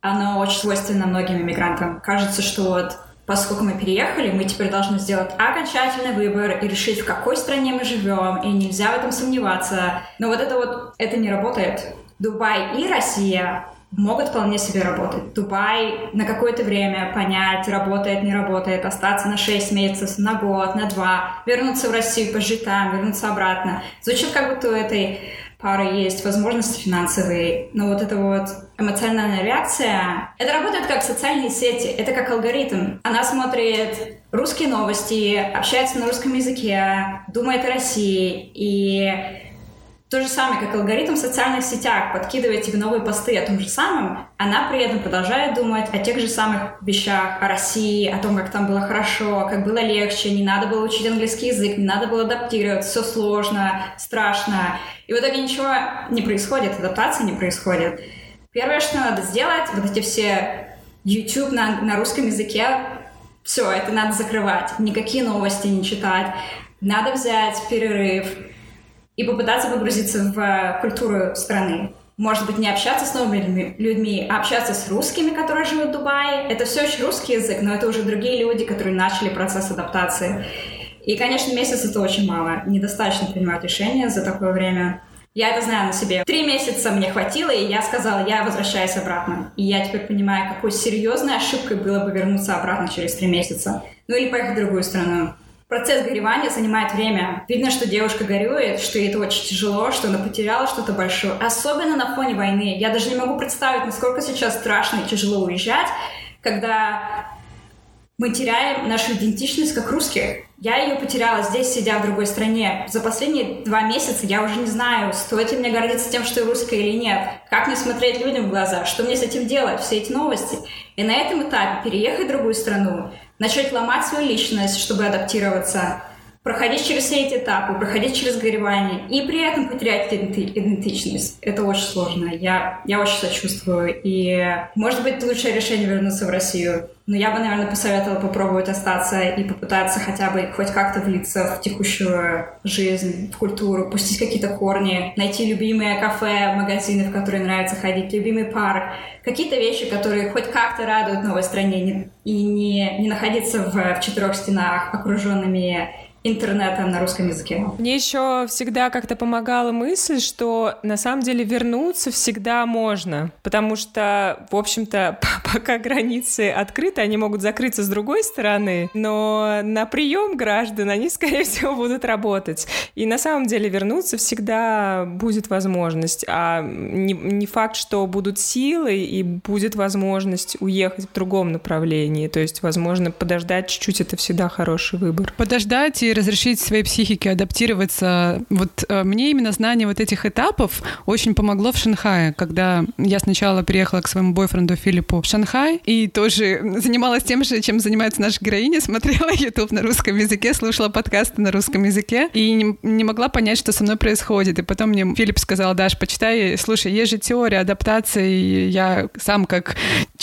[SPEAKER 3] оно очень свойственно многим иммигрантам. Кажется, что вот поскольку мы переехали, мы теперь должны сделать окончательный выбор и решить, в какой стране мы живем, и нельзя в этом сомневаться. Но вот это вот, это не работает. Дубай и Россия могут вполне себе работать. Дубай на какое-то время понять, работает, не работает, остаться на 6 месяцев, на год, на 2, вернуться в Россию, пожить там, вернуться обратно. Звучит как будто у этой пары есть возможности финансовые, но вот эта вот эмоциональная реакция, это работает как социальные сети, это как алгоритм. Она смотрит русские новости, общается на русском языке, думает о России, и то же самое, как алгоритм в социальных сетях подкидывает тебе новые посты о том же самом, она при этом продолжает думать о тех же самых вещах, о России, о том, как там было хорошо, как было легче, не надо было учить английский язык, не надо было адаптироваться, все сложно, страшно. И в итоге ничего не происходит, адаптации не происходит. Первое, что надо сделать, вот эти все YouTube на, на русском языке, все, это надо закрывать. Никакие новости не читать. Надо взять перерыв и попытаться погрузиться в культуру страны. Может быть, не общаться с новыми людьми, а общаться с русскими, которые живут в Дубае. Это все еще русский язык, но это уже другие люди, которые начали процесс адаптации. И, конечно, месяц это очень мало. Недостаточно принимать решения за такое время. Я это знаю на себе. Три месяца мне хватило, и я сказала, я возвращаюсь обратно. И я теперь понимаю, какой серьезной ошибкой было бы вернуться обратно через три месяца. Ну или поехать в другую страну. Процесс горевания занимает время. Видно, что девушка горюет, что ей это очень тяжело, что она потеряла что-то большое. Особенно на фоне войны. Я даже не могу представить, насколько сейчас страшно и тяжело уезжать, когда мы теряем нашу идентичность как русские. Я ее потеряла здесь, сидя в другой стране. За последние два месяца я уже не знаю, стоит ли мне гордиться тем, что я русская или нет. Как мне смотреть людям в глаза, что мне с этим делать, все эти новости. И на этом этапе переехать в другую страну, начать ломать свою личность, чтобы адаптироваться – проходить через все эти этапы, проходить через горевание и при этом потерять идентичность. Это очень сложно. Я, я очень сочувствую. И, может быть, лучшее решение вернуться в Россию. Но я бы, наверное, посоветовала попробовать остаться и попытаться хотя бы хоть как-то влиться в текущую жизнь, в культуру, пустить какие-то корни, найти любимые кафе, магазины, в которые нравится ходить, любимый парк, какие-то вещи, которые хоть как-то радуют новой стране и не, не находиться в, в четырех стенах, окруженными интернета на русском языке.
[SPEAKER 2] Мне еще всегда как-то помогала мысль, что на самом деле вернуться всегда можно, потому что, в общем-то, пока границы открыты, они могут закрыться с другой стороны, но на прием граждан они, скорее всего, будут работать. И на самом деле вернуться всегда будет возможность, а не, не факт, что будут силы и будет возможность уехать в другом направлении. То есть, возможно, подождать чуть-чуть — это всегда хороший выбор.
[SPEAKER 1] Подождать и разрешить своей психике адаптироваться. Вот э, мне именно знание вот этих этапов очень помогло в Шанхае, когда я сначала приехала к своему бойфренду Филиппу в Шанхай и тоже занималась тем же, чем занимается наша героиня, смотрела YouTube на русском языке, слушала подкасты на русском языке и не, не могла понять, что со мной происходит. И потом мне Филипп сказал, Даш, почитай, слушай, есть же теория адаптации, я сам как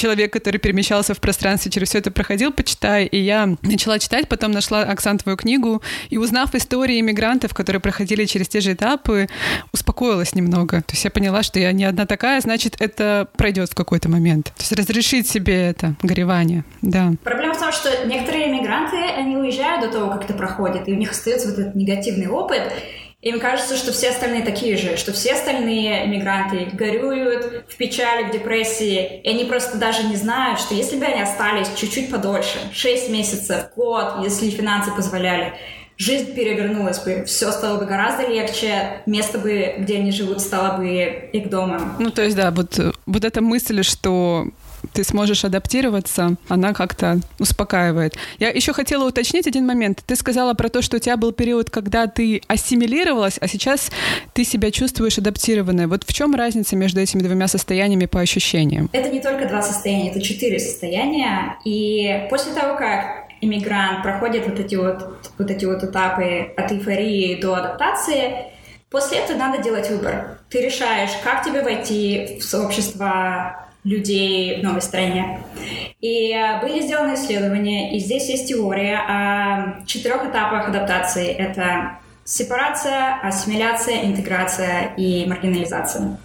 [SPEAKER 1] человек, который перемещался в пространстве, через все это проходил, почитай. И я начала читать, потом нашла, Оксан, твою книгу, и узнав истории иммигрантов, которые проходили через те же этапы, успокоилась немного. То есть я поняла, что я не одна такая, значит, это пройдет в какой-то момент. То есть разрешить себе это горевание, да.
[SPEAKER 3] Проблема в том, что некоторые иммигранты, они уезжают до того, как это проходит, и у них остается вот этот негативный опыт, им кажется, что все остальные такие же, что все остальные мигранты горюют в печали, в депрессии, и они просто даже не знают, что если бы они остались чуть-чуть подольше, 6 месяцев, год, если финансы позволяли, жизнь перевернулась бы, все стало бы гораздо легче, место бы, где они живут, стало бы их домом.
[SPEAKER 1] Ну, то есть, да, вот, вот эта мысль, что ты сможешь адаптироваться, она как-то успокаивает. Я еще хотела уточнить один момент. Ты сказала про то, что у тебя был период, когда ты ассимилировалась, а сейчас ты себя чувствуешь адаптированной. Вот в чем разница между этими двумя состояниями по ощущениям?
[SPEAKER 3] Это не только два состояния, это четыре состояния. И после того, как иммигрант проходит вот эти вот, вот эти вот этапы от эйфории до адаптации, после этого надо делать выбор. Ты решаешь, как тебе войти в сообщество людей в новой стране. И э, были сделаны исследования, и здесь есть теория о четырех этапах адаптации. Это сепарация, ассимиляция, интеграция и маргинализация.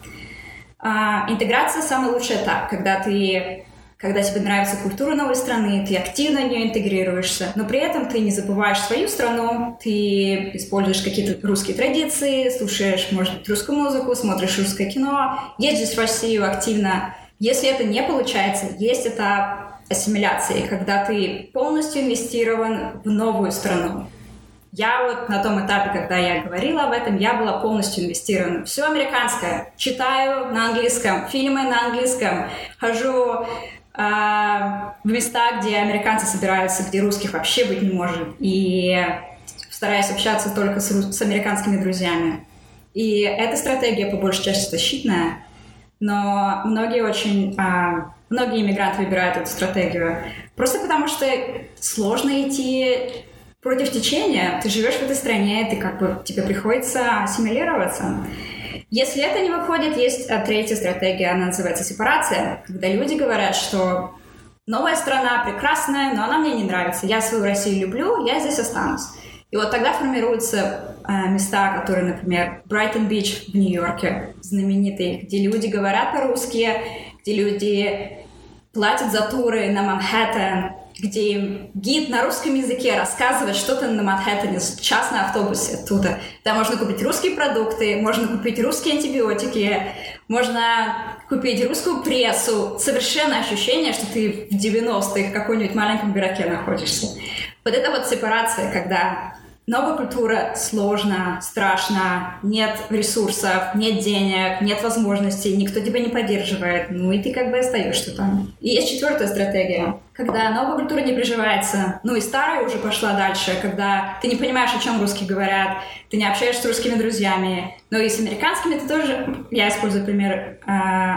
[SPEAKER 3] А, интеграция – самый лучший этап, когда ты когда тебе нравится культура новой страны, ты активно в нее интегрируешься, но при этом ты не забываешь свою страну, ты используешь какие-то русские традиции, слушаешь, может быть, русскую музыку, смотришь русское кино, ездишь в Россию активно, если это не получается, есть этап ассимиляции, когда ты полностью инвестирован в новую страну. Я вот на том этапе, когда я говорила об этом, я была полностью инвестирована. Все американское. Читаю на английском, фильмы на английском, хожу э, в места, где американцы собираются, где русских вообще быть не может. И стараюсь общаться только с, с американскими друзьями. И эта стратегия по большей части защитная но многие очень, а, многие иммигранты выбирают эту стратегию просто потому, что сложно идти против течения. Ты живешь в этой стране, ты как бы тебе приходится ассимилироваться. Если это не выходит, есть а, третья стратегия, она называется сепарация, когда люди говорят, что новая страна прекрасная, но она мне не нравится. Я свою Россию люблю, я здесь останусь. И вот тогда формируются э, места, которые, например, Брайтон-Бич в Нью-Йорке, знаменитый, где люди говорят по-русски, где люди платят за туры на Манхэттен, где им гид на русском языке рассказывает что-то на Манхэттене, час на автобусе оттуда. Там можно купить русские продукты, можно купить русские антибиотики, можно купить русскую прессу. Совершенно ощущение, что ты в 90-х в каком-нибудь маленьком городке находишься. Вот это вот сепарация, когда Новая культура сложно, страшно, нет ресурсов, нет денег, нет возможностей, никто тебя не поддерживает, ну и ты как бы остаешься там. И есть четвертая стратегия, когда новая культура не приживается, ну и старая уже пошла дальше, когда ты не понимаешь, о чем русские говорят, ты не общаешься с русскими друзьями, но и с американскими ты тоже, я использую пример э,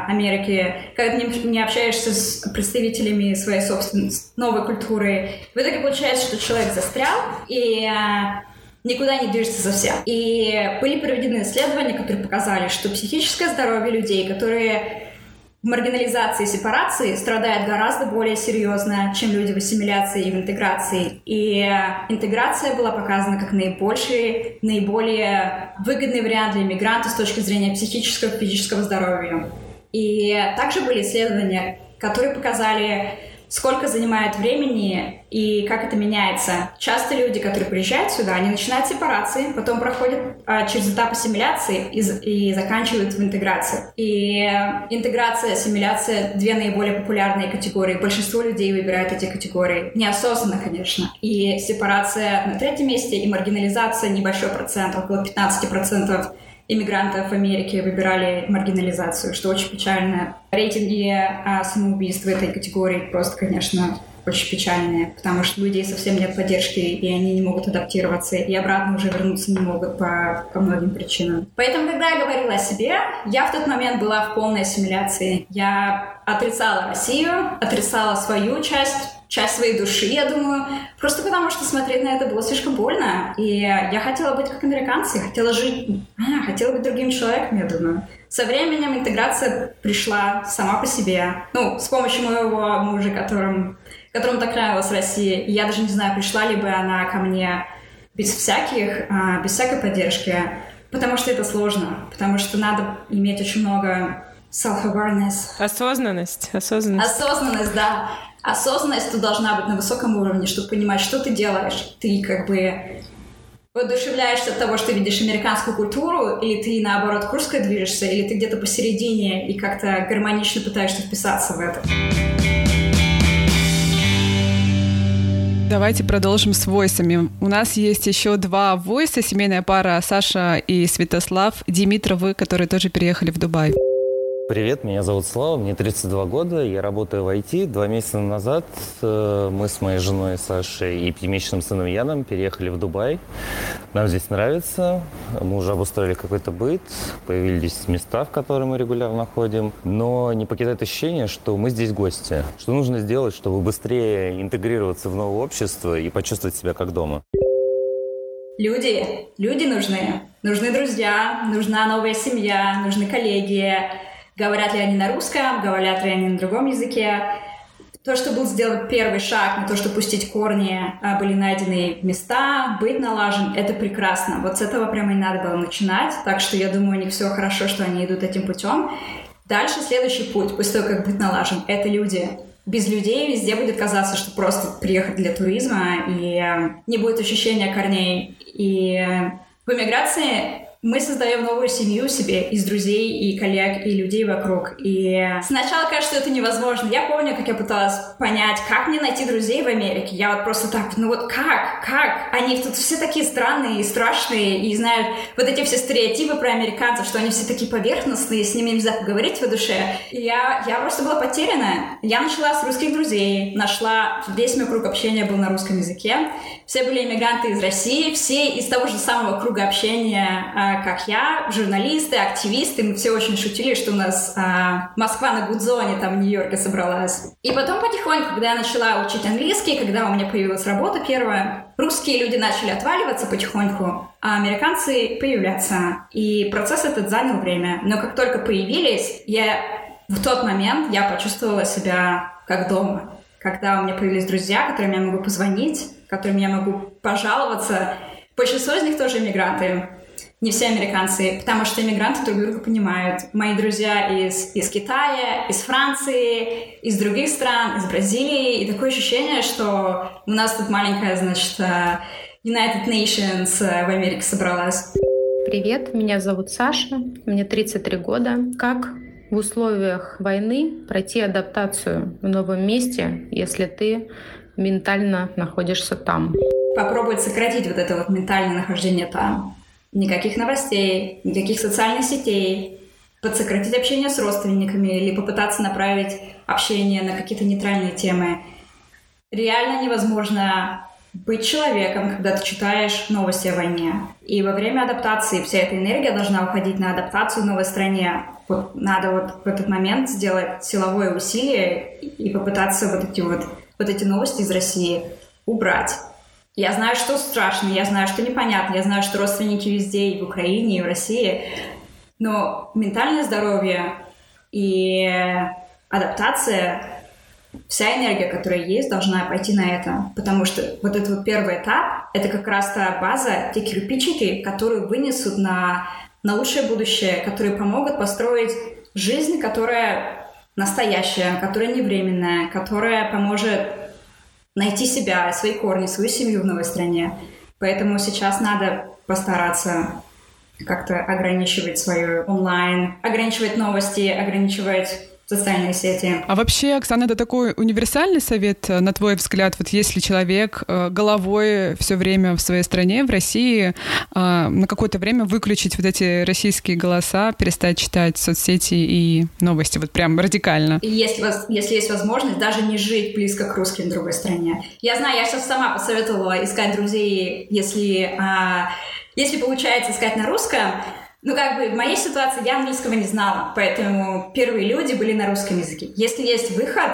[SPEAKER 3] Америки, когда ты не, не общаешься с представителями своей собственной новой культуры, в итоге получается, что человек застрял, и э, никуда не движется совсем. И были проведены исследования, которые показали, что психическое здоровье людей, которые маргинализации и сепарации страдают гораздо более серьезно, чем люди в ассимиляции и в интеграции. И интеграция была показана как наибольший, наиболее выгодный вариант для иммигрантов с точки зрения психического и физического здоровья. И также были исследования, которые показали сколько занимает времени и как это меняется. Часто люди, которые приезжают сюда, они начинают сепарации, потом проходят а, через этап ассимиляции и, и заканчивают в интеграции. И интеграция, ассимиляция — две наиболее популярные категории. Большинство людей выбирают эти категории. Неосознанно, конечно. И сепарация на третьем месте, и маргинализация — небольшой процент, около 15% иммигрантов в Америке выбирали маргинализацию, что очень печально. Рейтинги а, самоубийств в этой категории просто, конечно, очень печальные, потому что людей совсем нет поддержки, и они не могут адаптироваться, и обратно уже вернуться не могут по, по многим причинам. Поэтому, когда я говорила о себе, я в тот момент была в полной ассимиляции. Я отрицала Россию, отрицала свою часть часть своей души, я думаю, просто потому что смотреть на это было слишком больно. И я хотела быть как американцы, хотела жить, а, хотела быть другим человеком, я думаю. Со временем интеграция пришла сама по себе. Ну, с помощью моего мужа, которым, которому так нравилась Россия. И я даже не знаю, пришла ли бы она ко мне без всяких, а, без всякой поддержки. Потому что это сложно. Потому что надо иметь очень много self-awareness.
[SPEAKER 2] Осознанность. Осознанность.
[SPEAKER 3] Осознанность, да осознанность тут должна быть на высоком уровне, чтобы понимать, что ты делаешь. Ты как бы воодушевляешься от того, что видишь американскую культуру, или ты наоборот к русской движешься, или ты где-то посередине и как-то гармонично пытаешься вписаться в это.
[SPEAKER 1] Давайте продолжим с войсами. У нас есть еще два войса, семейная пара Саша и Святослав Димитровы, которые тоже переехали в Дубай.
[SPEAKER 6] Привет, меня зовут Слава, мне 32 года, я работаю в IT. Два месяца назад э, мы с моей женой Сашей и пятимесячным сыном Яном переехали в Дубай. Нам здесь нравится, мы уже обустроили какой-то быт, появились места, в которые мы регулярно ходим, но не покидает ощущение, что мы здесь гости. Что нужно сделать, чтобы быстрее интегрироваться в новое общество и почувствовать себя как дома?
[SPEAKER 3] Люди, люди нужны. Нужны друзья, нужна новая семья, нужны коллеги, говорят ли они на русском, говорят ли они на другом языке. То, что был сделан первый шаг на то, что пустить корни, а, были найдены места, быть налажен, это прекрасно. Вот с этого прямо и надо было начинать. Так что я думаю, у них все хорошо, что они идут этим путем. Дальше следующий путь, после того, как быть налажен, это люди. Без людей везде будет казаться, что просто приехать для туризма, и э, не будет ощущения корней. И э, в эмиграции мы создаем новую семью себе из друзей и коллег и людей вокруг. И сначала кажется, что это невозможно. Я помню, как я пыталась понять, как мне найти друзей в Америке. Я вот просто так, ну вот как, как? Они тут все такие странные и страшные, и знают вот эти все стереотипы про американцев, что они все такие поверхностные, с ними нельзя поговорить в душе. И я, я просто была потеряна. Я начала с русских друзей, нашла, весь мой круг общения был на русском языке. Все были иммигранты из России, все из того же самого круга общения а, как я, журналисты, активисты, мы все очень шутили, что у нас а, Москва на Гудзоне там в Нью-Йорке собралась. И потом потихоньку, когда я начала учить английский, когда у меня появилась работа первая, русские люди начали отваливаться потихоньку, а американцы появляться. И процесс этот занял время. Но как только появились, я в тот момент я почувствовала себя как дома. Когда у меня появились друзья, которым я могу позвонить, которым я могу пожаловаться. Большинство из них тоже иммигранты не все американцы, потому что иммигранты друг друга понимают. Мои друзья из, из Китая, из Франции, из других стран, из Бразилии. И такое ощущение, что у нас тут маленькая, значит, э, United Nations э, в Америке собралась.
[SPEAKER 7] Привет, меня зовут Саша, мне 33 года. Как в условиях войны пройти адаптацию в новом месте, если ты ментально находишься там?
[SPEAKER 3] Попробовать сократить вот это вот ментальное нахождение там никаких новостей, никаких социальных сетей, подсократить общение с родственниками или попытаться направить общение на какие-то нейтральные темы. Реально невозможно быть человеком, когда ты читаешь новости о войне. И во время адаптации вся эта энергия должна уходить на адаптацию в новой стране. Вот надо вот в этот момент сделать силовое усилие и попытаться вот эти вот, вот эти новости из России убрать. Я знаю, что страшно, я знаю, что непонятно, я знаю, что родственники везде, и в Украине, и в России. Но ментальное здоровье и адаптация, вся энергия, которая есть, должна пойти на это. Потому что вот этот вот первый этап — это как раз та база, те кирпичики, которые вынесут на, на лучшее будущее, которые помогут построить жизнь, которая настоящая, которая не временная, которая поможет найти себя, свои корни, свою семью в новой стране. Поэтому сейчас надо постараться как-то ограничивать свою онлайн, ограничивать новости, ограничивать социальные сети.
[SPEAKER 1] А вообще, Оксана, это такой универсальный совет, э, на твой взгляд, вот если человек э, головой все время в своей стране, в России, э, на какое-то время выключить вот эти российские голоса, перестать читать соцсети и новости, вот прям радикально?
[SPEAKER 3] Если, если есть возможность, даже не жить близко к русским в другой стране. Я знаю, я сейчас сама посоветовала искать друзей, если, а, если получается искать на русском, ну, как бы в моей ситуации я английского не знала, поэтому первые люди были на русском языке. Если есть выход,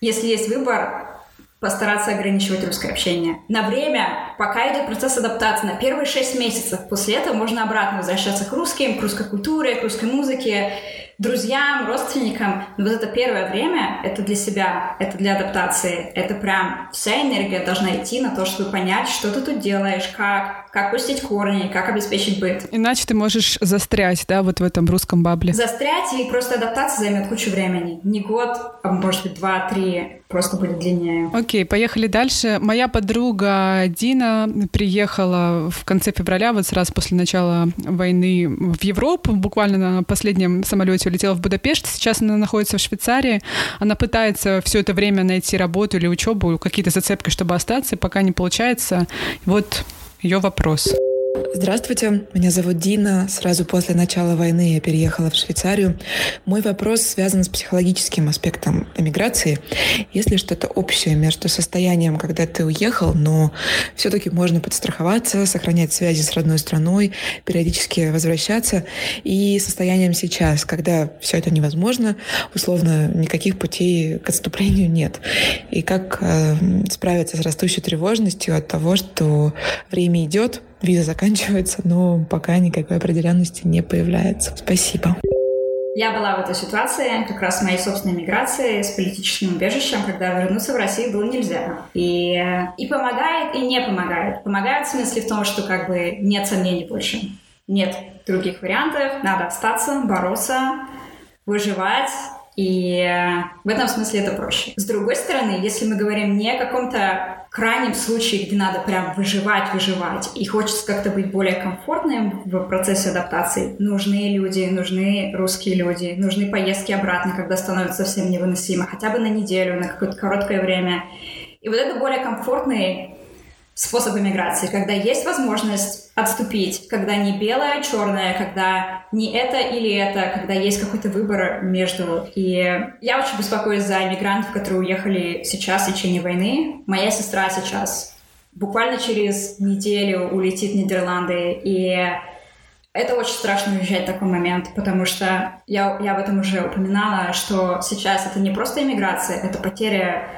[SPEAKER 3] если есть выбор, постараться ограничивать русское общение. На время, пока идет процесс адаптации, на первые шесть месяцев. После этого можно обратно возвращаться к русским, к русской культуре, к русской музыке друзьям, родственникам, но вот это первое время, это для себя, это для адаптации, это прям вся энергия должна идти на то, чтобы понять, что ты тут делаешь, как, как пустить корни, как обеспечить быт.
[SPEAKER 1] Иначе ты можешь застрять, да, вот в этом русском бабле.
[SPEAKER 3] Застрять и просто адаптация займет кучу времени. Не год, а может быть два-три, просто будет длиннее.
[SPEAKER 1] Окей, поехали дальше. Моя подруга Дина приехала в конце февраля, вот сразу после начала войны в Европу, буквально на последнем самолете улетела в Будапешт. Сейчас она находится в Швейцарии. Она пытается все это время найти работу или учебу, какие-то зацепки, чтобы остаться, пока не получается. Вот ее вопрос.
[SPEAKER 8] Здравствуйте, меня зовут Дина. Сразу после начала войны я переехала в Швейцарию. Мой вопрос связан с психологическим аспектом эмиграции. Есть ли что-то общее между состоянием, когда ты уехал, но все-таки можно подстраховаться, сохранять связи с родной страной, периодически возвращаться, и состоянием сейчас, когда все это невозможно, условно, никаких путей к отступлению нет. И как э, справиться с растущей тревожностью от того, что время идет, виза заканчивается, но пока никакой определенности не появляется. Спасибо.
[SPEAKER 3] Я была в этой ситуации, как раз моей собственной миграции с политическим убежищем, когда вернуться в Россию было нельзя. И, и помогает, и не помогает. Помогает в смысле в том, что как бы нет сомнений больше. Нет других вариантов, надо остаться, бороться, выживать, и в этом смысле это проще. С другой стороны, если мы говорим не о каком-то крайнем случае, где надо прям выживать, выживать, и хочется как-то быть более комфортным в процессе адаптации, нужны люди, нужны русские люди, нужны поездки обратно, когда становится совсем невыносимо, хотя бы на неделю, на какое-то короткое время. И вот это более комфортный способы миграции, когда есть возможность отступить, когда не белое, а черное, когда не это или это, когда есть какой-то выбор между. И я очень беспокоюсь за иммигрантов, которые уехали сейчас в течение войны. Моя сестра сейчас буквально через неделю улетит в Нидерланды, и это очень страшно уезжать в такой момент, потому что я, я об этом уже упоминала, что сейчас это не просто иммиграция, это потеря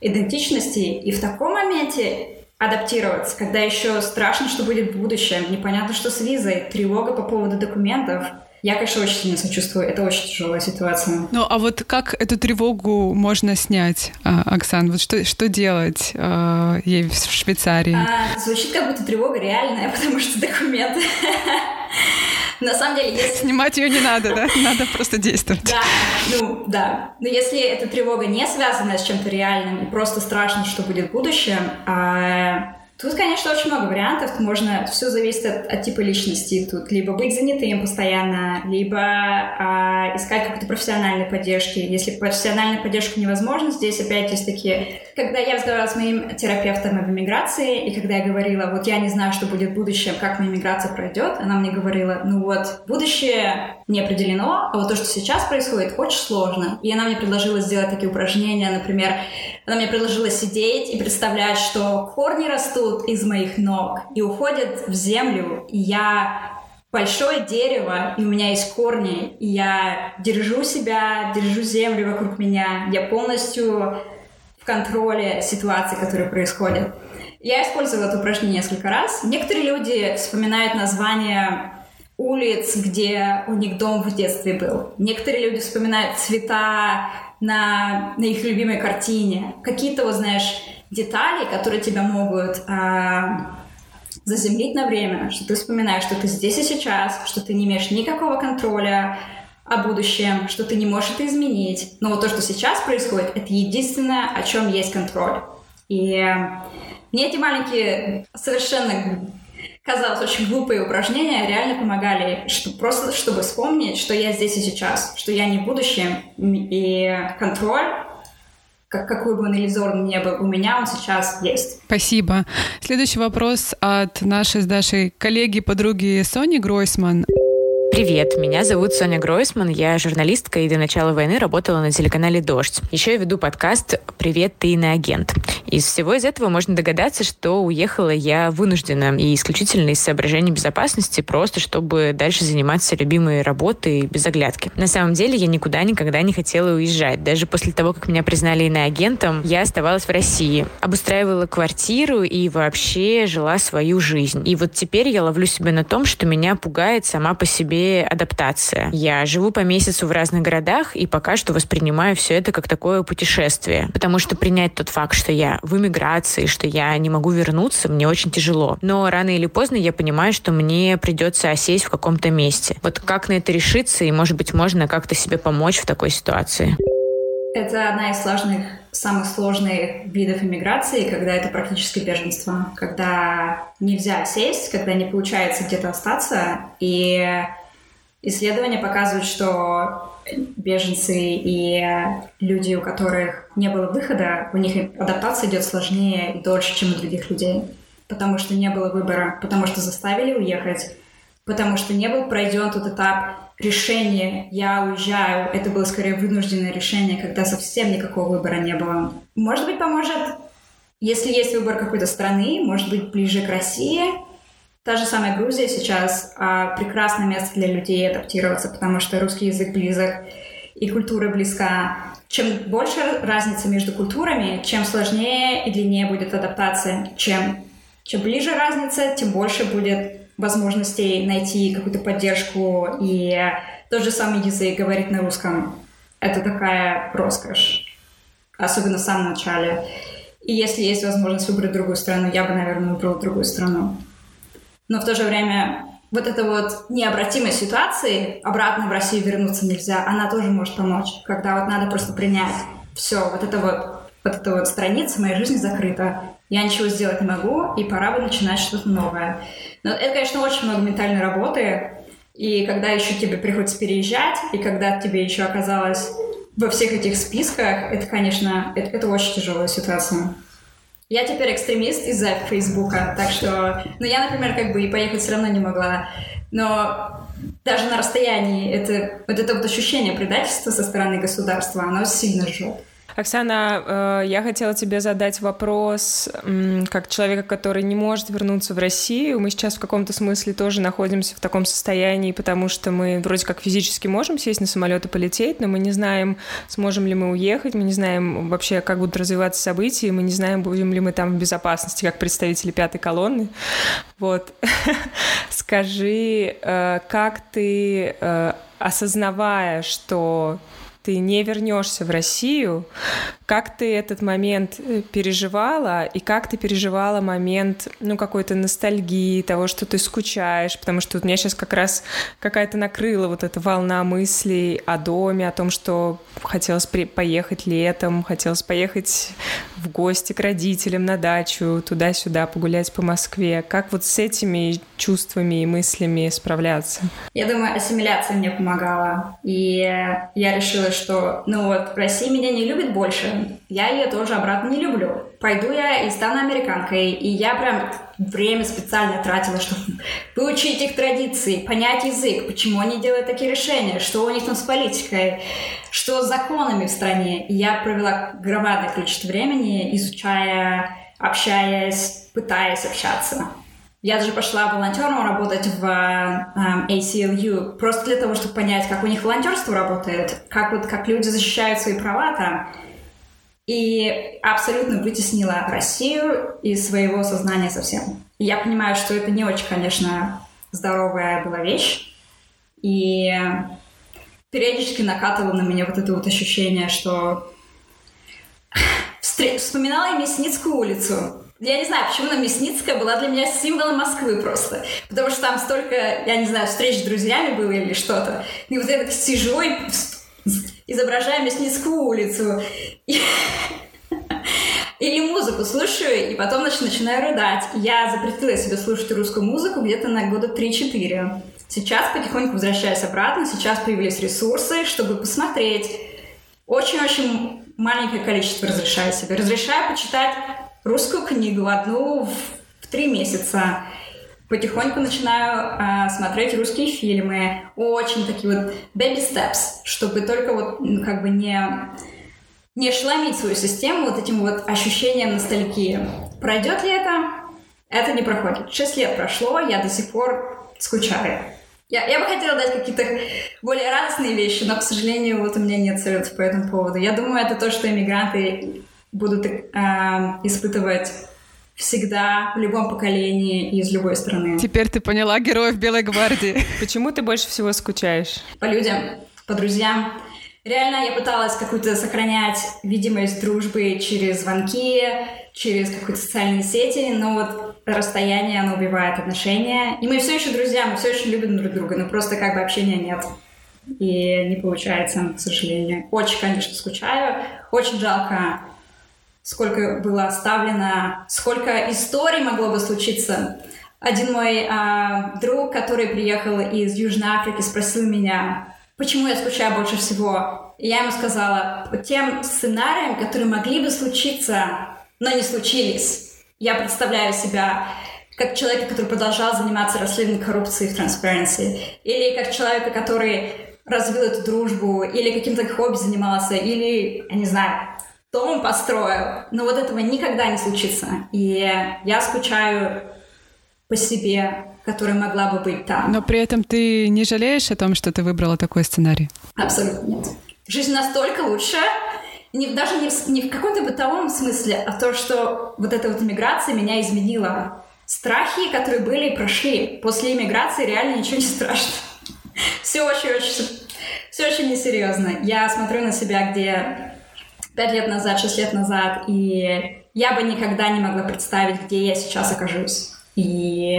[SPEAKER 3] идентичности, и в таком моменте адаптироваться, когда еще страшно, что будет в будущем, непонятно, что с визой, тревога по поводу документов. Я, конечно, очень сильно сочувствую. Это очень тяжелая ситуация.
[SPEAKER 1] Ну, а вот как эту тревогу можно снять, а, Оксан? Вот что, что делать э, ей в Швейцарии?
[SPEAKER 3] А, звучит как будто тревога реальная, потому что документы на самом деле, если...
[SPEAKER 1] Снимать ее не надо, да? Надо просто действовать.
[SPEAKER 3] Да, ну, да. Но если эта тревога не связана с чем-то реальным и просто страшно, что будет в будущем, а Тут, конечно, очень много вариантов. Можно, все зависит от, от типа личности. Тут либо быть занятым постоянно, либо а, искать какую-то профессиональную поддержку. Если профессиональная поддержка невозможна, здесь опять есть такие... Когда я разговаривала с моим терапевтом об иммиграции, и когда я говорила, вот я не знаю, что будет в будущем, как моя иммиграция пройдет, она мне говорила, ну вот, будущее не определено, а вот то, что сейчас происходит, очень сложно. И она мне предложила сделать такие упражнения, например, она мне предложила сидеть и представлять, что корни растут из моих ног и уходят в землю, и я большое дерево, и у меня есть корни, и я держу себя, держу землю вокруг меня, я полностью в контроле ситуации, которые происходят. Я использовала это упражнение несколько раз. Некоторые люди вспоминают название улиц, где у них дом в детстве был. Некоторые люди вспоминают цвета на, на их любимой картине. Какие-то, вот знаешь, детали, которые тебя могут а, заземлить на время, что ты вспоминаешь, что ты здесь и сейчас, что ты не имеешь никакого контроля о будущем, что ты не можешь это изменить. Но вот то, что сейчас происходит, это единственное, о чем есть контроль. И мне эти маленькие, совершенно казалось, очень глупые упражнения реально помогали, что, просто чтобы вспомнить, что я здесь и сейчас, что я не в будущем, и контроль как, какой бы он иллюзорный ни был, у меня он сейчас есть.
[SPEAKER 1] Спасибо. Следующий вопрос от нашей с Дашей коллеги, подруги Сони Гройсман.
[SPEAKER 9] Привет, меня зовут Соня Гройсман, я журналистка и до начала войны работала на телеканале «Дождь». Еще я веду подкаст «Привет, ты иноагент». Из всего из этого можно догадаться, что уехала я вынуждена и исключительно из соображений безопасности, просто чтобы дальше заниматься любимой работой без оглядки. На самом деле я никуда никогда не хотела уезжать. Даже после того, как меня признали иноагентом, я оставалась в России. Обустраивала квартиру и вообще жила свою жизнь. И вот теперь я ловлю себя на том, что меня пугает сама по себе адаптация. Я живу по месяцу в разных городах и пока что воспринимаю все это как такое путешествие. Потому что принять тот факт, что я в эмиграции, что я не могу вернуться, мне очень тяжело. Но рано или поздно я понимаю, что мне придется осесть в каком-то месте. Вот как на это решиться и, может быть, можно как-то себе помочь в такой ситуации?
[SPEAKER 3] Это одна из сложных, самых сложных видов иммиграции, когда это практически беженство, когда нельзя сесть, когда не получается где-то остаться, и Исследования показывают, что беженцы и люди, у которых не было выхода, у них адаптация идет сложнее и дольше, чем у других людей. Потому что не было выбора, потому что заставили уехать, потому что не был пройден тот этап решения «я уезжаю». Это было скорее вынужденное решение, когда совсем никакого выбора не было. Может быть, поможет, если есть выбор какой-то страны, может быть, ближе к России – Та же самая Грузия сейчас а, прекрасное место для людей адаптироваться, потому что русский язык близок и культура близка. Чем больше разница между культурами, чем сложнее и длиннее будет адаптация. Чем, чем ближе разница, тем больше будет возможностей найти какую-то поддержку и тот же самый язык говорить на русском. Это такая роскошь, особенно в самом начале. И если есть возможность выбрать другую страну, я бы, наверное, выбрала другую страну. Но в то же время вот эта вот необратимость ситуации, обратно в Россию вернуться нельзя, она тоже может помочь, когда вот надо просто принять все, вот это вот, вот эта вот страница моей жизни закрыта, я ничего сделать не могу, и пора бы начинать что-то новое. Но это, конечно, очень много ментальной работы, и когда еще тебе приходится переезжать, и когда тебе еще оказалось во всех этих списках, это, конечно, это, это очень тяжелая ситуация. Я теперь экстремист из-за Фейсбука, так что... Ну, я, например, как бы и поехать все равно не могла. Но даже на расстоянии это, вот это вот ощущение предательства со стороны государства, оно сильно жжет.
[SPEAKER 2] Оксана, э, я хотела тебе задать вопрос, как человека, который не может вернуться в Россию. Мы сейчас в каком-то смысле тоже находимся в таком состоянии, потому что мы вроде как физически можем сесть на самолет и полететь, но мы не знаем, сможем ли мы уехать, мы не знаем вообще, как будут развиваться события, мы не знаем, будем ли мы там в безопасности, как представители пятой колонны. Вот. Скажи, э, как ты, э, осознавая, что ты не вернешься в Россию, как ты этот момент э, переживала? И как ты переживала момент, ну, какой-то ностальгии, того, что ты скучаешь, потому что у меня сейчас как раз какая-то накрыла вот эта волна мыслей о доме, о том, что хотелось поехать летом, хотелось поехать в гости к родителям на дачу, туда-сюда, погулять по Москве. Как вот с этими чувствами и мыслями справляться?
[SPEAKER 3] Я думаю, ассимиляция мне помогала. И я решила, что, ну вот, Россия меня не любит больше, я ее тоже обратно не люблю. Пойду я и стану американкой. И я прям время специально тратила, чтобы выучить их традиции, понять язык, почему они делают такие решения, что у них там с политикой, что с законами в стране. И я провела громадное количество времени, изучая, общаясь, пытаясь общаться. Я даже пошла волонтером работать в um, ACLU просто для того, чтобы понять, как у них волонтерство работает, как, вот, как люди защищают свои права там. И абсолютно вытеснила Россию из своего сознания совсем. И я понимаю, что это не очень, конечно, здоровая была вещь. И периодически накатывало на меня вот это вот ощущение, что вспоминала я Мясницкую улицу, Я не знаю, почему на Мясницкая была для меня символом Москвы просто. Потому что там столько, я не знаю, встреч с друзьями было или что-то. И вот я так сижу и изображаю Мясницкую улицу. Или музыку слушаю, и потом начинаю рыдать. Я запретила себе слушать русскую музыку где-то на года 3-4. Сейчас потихоньку возвращаюсь обратно, сейчас появились ресурсы, чтобы посмотреть. Очень-очень маленькое количество разрешаю себе. Разрешаю почитать русскую книгу одну в, в три месяца. Потихоньку начинаю э, смотреть русские фильмы. Очень такие вот baby steps, чтобы только вот ну, как бы не не ошеломить свою систему вот этим вот ощущением ностальгии. Пройдет ли это? Это не проходит. Шесть лет прошло, я до сих пор скучаю. Я, я бы хотела дать какие-то более радостные вещи, но, к сожалению, вот у меня нет советов по этому поводу. Я думаю, это то, что иммигранты будут э, испытывать всегда, в любом поколении и из любой страны.
[SPEAKER 1] Теперь ты поняла героев Белой гвардии.
[SPEAKER 2] Почему ты больше всего скучаешь?
[SPEAKER 3] По людям, по друзьям. Реально я пыталась какую-то сохранять видимость дружбы через звонки, через какие-то социальные сети, но вот расстояние, оно убивает отношения. И мы все еще друзья, мы все еще любим друг друга, но просто как бы общения нет. И не получается, к сожалению. Очень, конечно, скучаю. Очень жалко, сколько было оставлено, сколько историй могло бы случиться. Один мой а, друг, который приехал из Южной Африки, спросил меня, почему я скучаю больше всего. И я ему сказала, по тем сценариям, которые могли бы случиться, но не случились. Я представляю себя как человека, который продолжал заниматься расследованием коррупции в Transparency, или как человека, который развил эту дружбу, или каким-то хобби занимался, или, я не знаю, дом построил. Но вот этого никогда не случится. И я скучаю по себе, которая могла бы быть там.
[SPEAKER 1] Но при этом ты не жалеешь о том, что ты выбрала такой сценарий?
[SPEAKER 3] Абсолютно нет. Жизнь настолько лучше, не, даже не в, не в каком-то бытовом смысле, а то, что вот эта вот иммиграция меня изменила. Страхи, которые были, прошли. После иммиграции реально ничего не страшно. Все очень-очень... Все очень несерьезно. Я смотрю на себя, где пять лет назад, шесть лет назад, и я бы никогда не могла представить, где я сейчас окажусь. И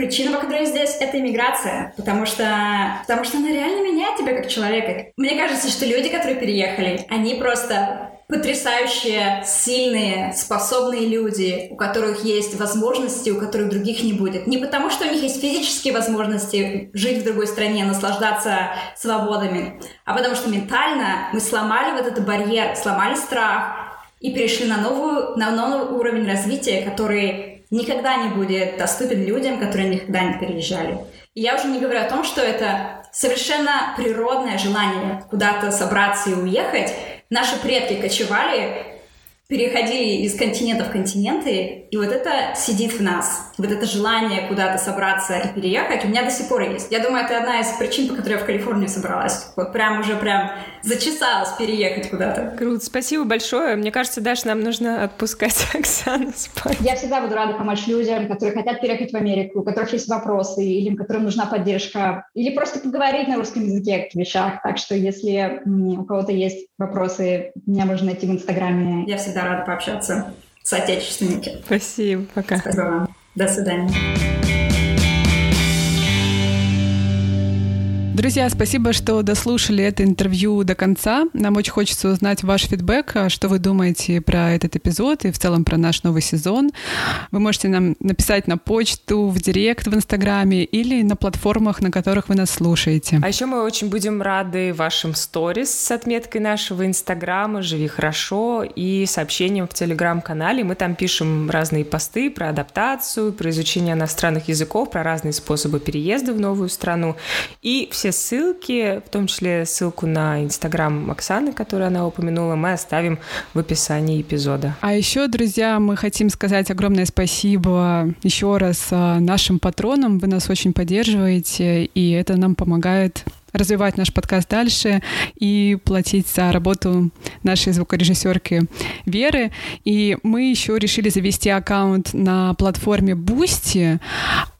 [SPEAKER 3] Причина, по которой я здесь, это иммиграция, потому что, потому что она реально меняет тебя как человека. Мне кажется, что люди, которые переехали, они просто потрясающие, сильные, способные люди, у которых есть возможности, у которых других не будет. Не потому, что у них есть физические возможности жить в другой стране, наслаждаться свободами, а потому что ментально мы сломали вот этот барьер, сломали страх и перешли на, новую, на новый уровень развития, который никогда не будет доступен людям, которые никогда не переезжали. И я уже не говорю о том, что это совершенно природное желание куда-то собраться и уехать. Наши предки кочевали переходили из континента в континенты, и вот это сидит в нас. Вот это желание куда-то собраться и переехать у меня до сих пор есть. Я думаю, это одна из причин, по которой я в Калифорнию собралась. Вот прям уже прям зачесалась переехать куда-то.
[SPEAKER 2] Круто, спасибо большое. Мне кажется, Даша, нам нужно отпускать Оксану спать.
[SPEAKER 3] Я всегда буду рада помочь людям, которые хотят переехать в Америку, у которых есть вопросы, или которым нужна поддержка, или просто поговорить на русском языке о каких вещах. Так что если у кого-то есть вопросы, меня можно найти в Инстаграме. Я всегда рада пообщаться с соотечественниками.
[SPEAKER 2] Спасибо, пока.
[SPEAKER 3] Спасибо вам. До свидания.
[SPEAKER 1] Друзья, спасибо, что дослушали это интервью до конца. Нам очень хочется узнать ваш фидбэк, а что вы думаете про этот эпизод и в целом про наш новый сезон. Вы можете нам написать на почту, в директ в Инстаграме или на платформах, на которых вы нас слушаете.
[SPEAKER 2] А еще мы очень будем рады вашим сторис с отметкой нашего Инстаграма «Живи хорошо» и сообщениям в Телеграм-канале. Мы там пишем разные посты про адаптацию, про изучение иностранных языков, про разные способы переезда в новую страну. И все все ссылки, в том числе ссылку на Инстаграм Оксаны, которую она упомянула, мы оставим в описании эпизода.
[SPEAKER 1] А еще, друзья, мы хотим сказать огромное спасибо еще раз а, нашим патронам. Вы нас очень поддерживаете, и это нам помогает развивать наш подкаст дальше и платить за работу нашей звукорежиссерки Веры. И мы еще решили завести аккаунт на платформе Boosty.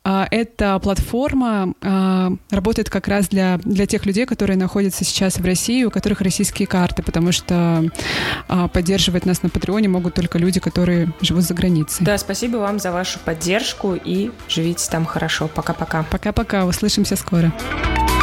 [SPEAKER 1] А, эта платформа а, работает как раз для, для тех людей, которые находятся сейчас в России, у которых российские карты, потому что а, поддерживать нас на Патреоне могут только люди, которые живут за границей.
[SPEAKER 2] Да, спасибо вам за вашу поддержку и живите там хорошо. Пока-пока.
[SPEAKER 1] Пока-пока. Услышимся скоро. Скоро.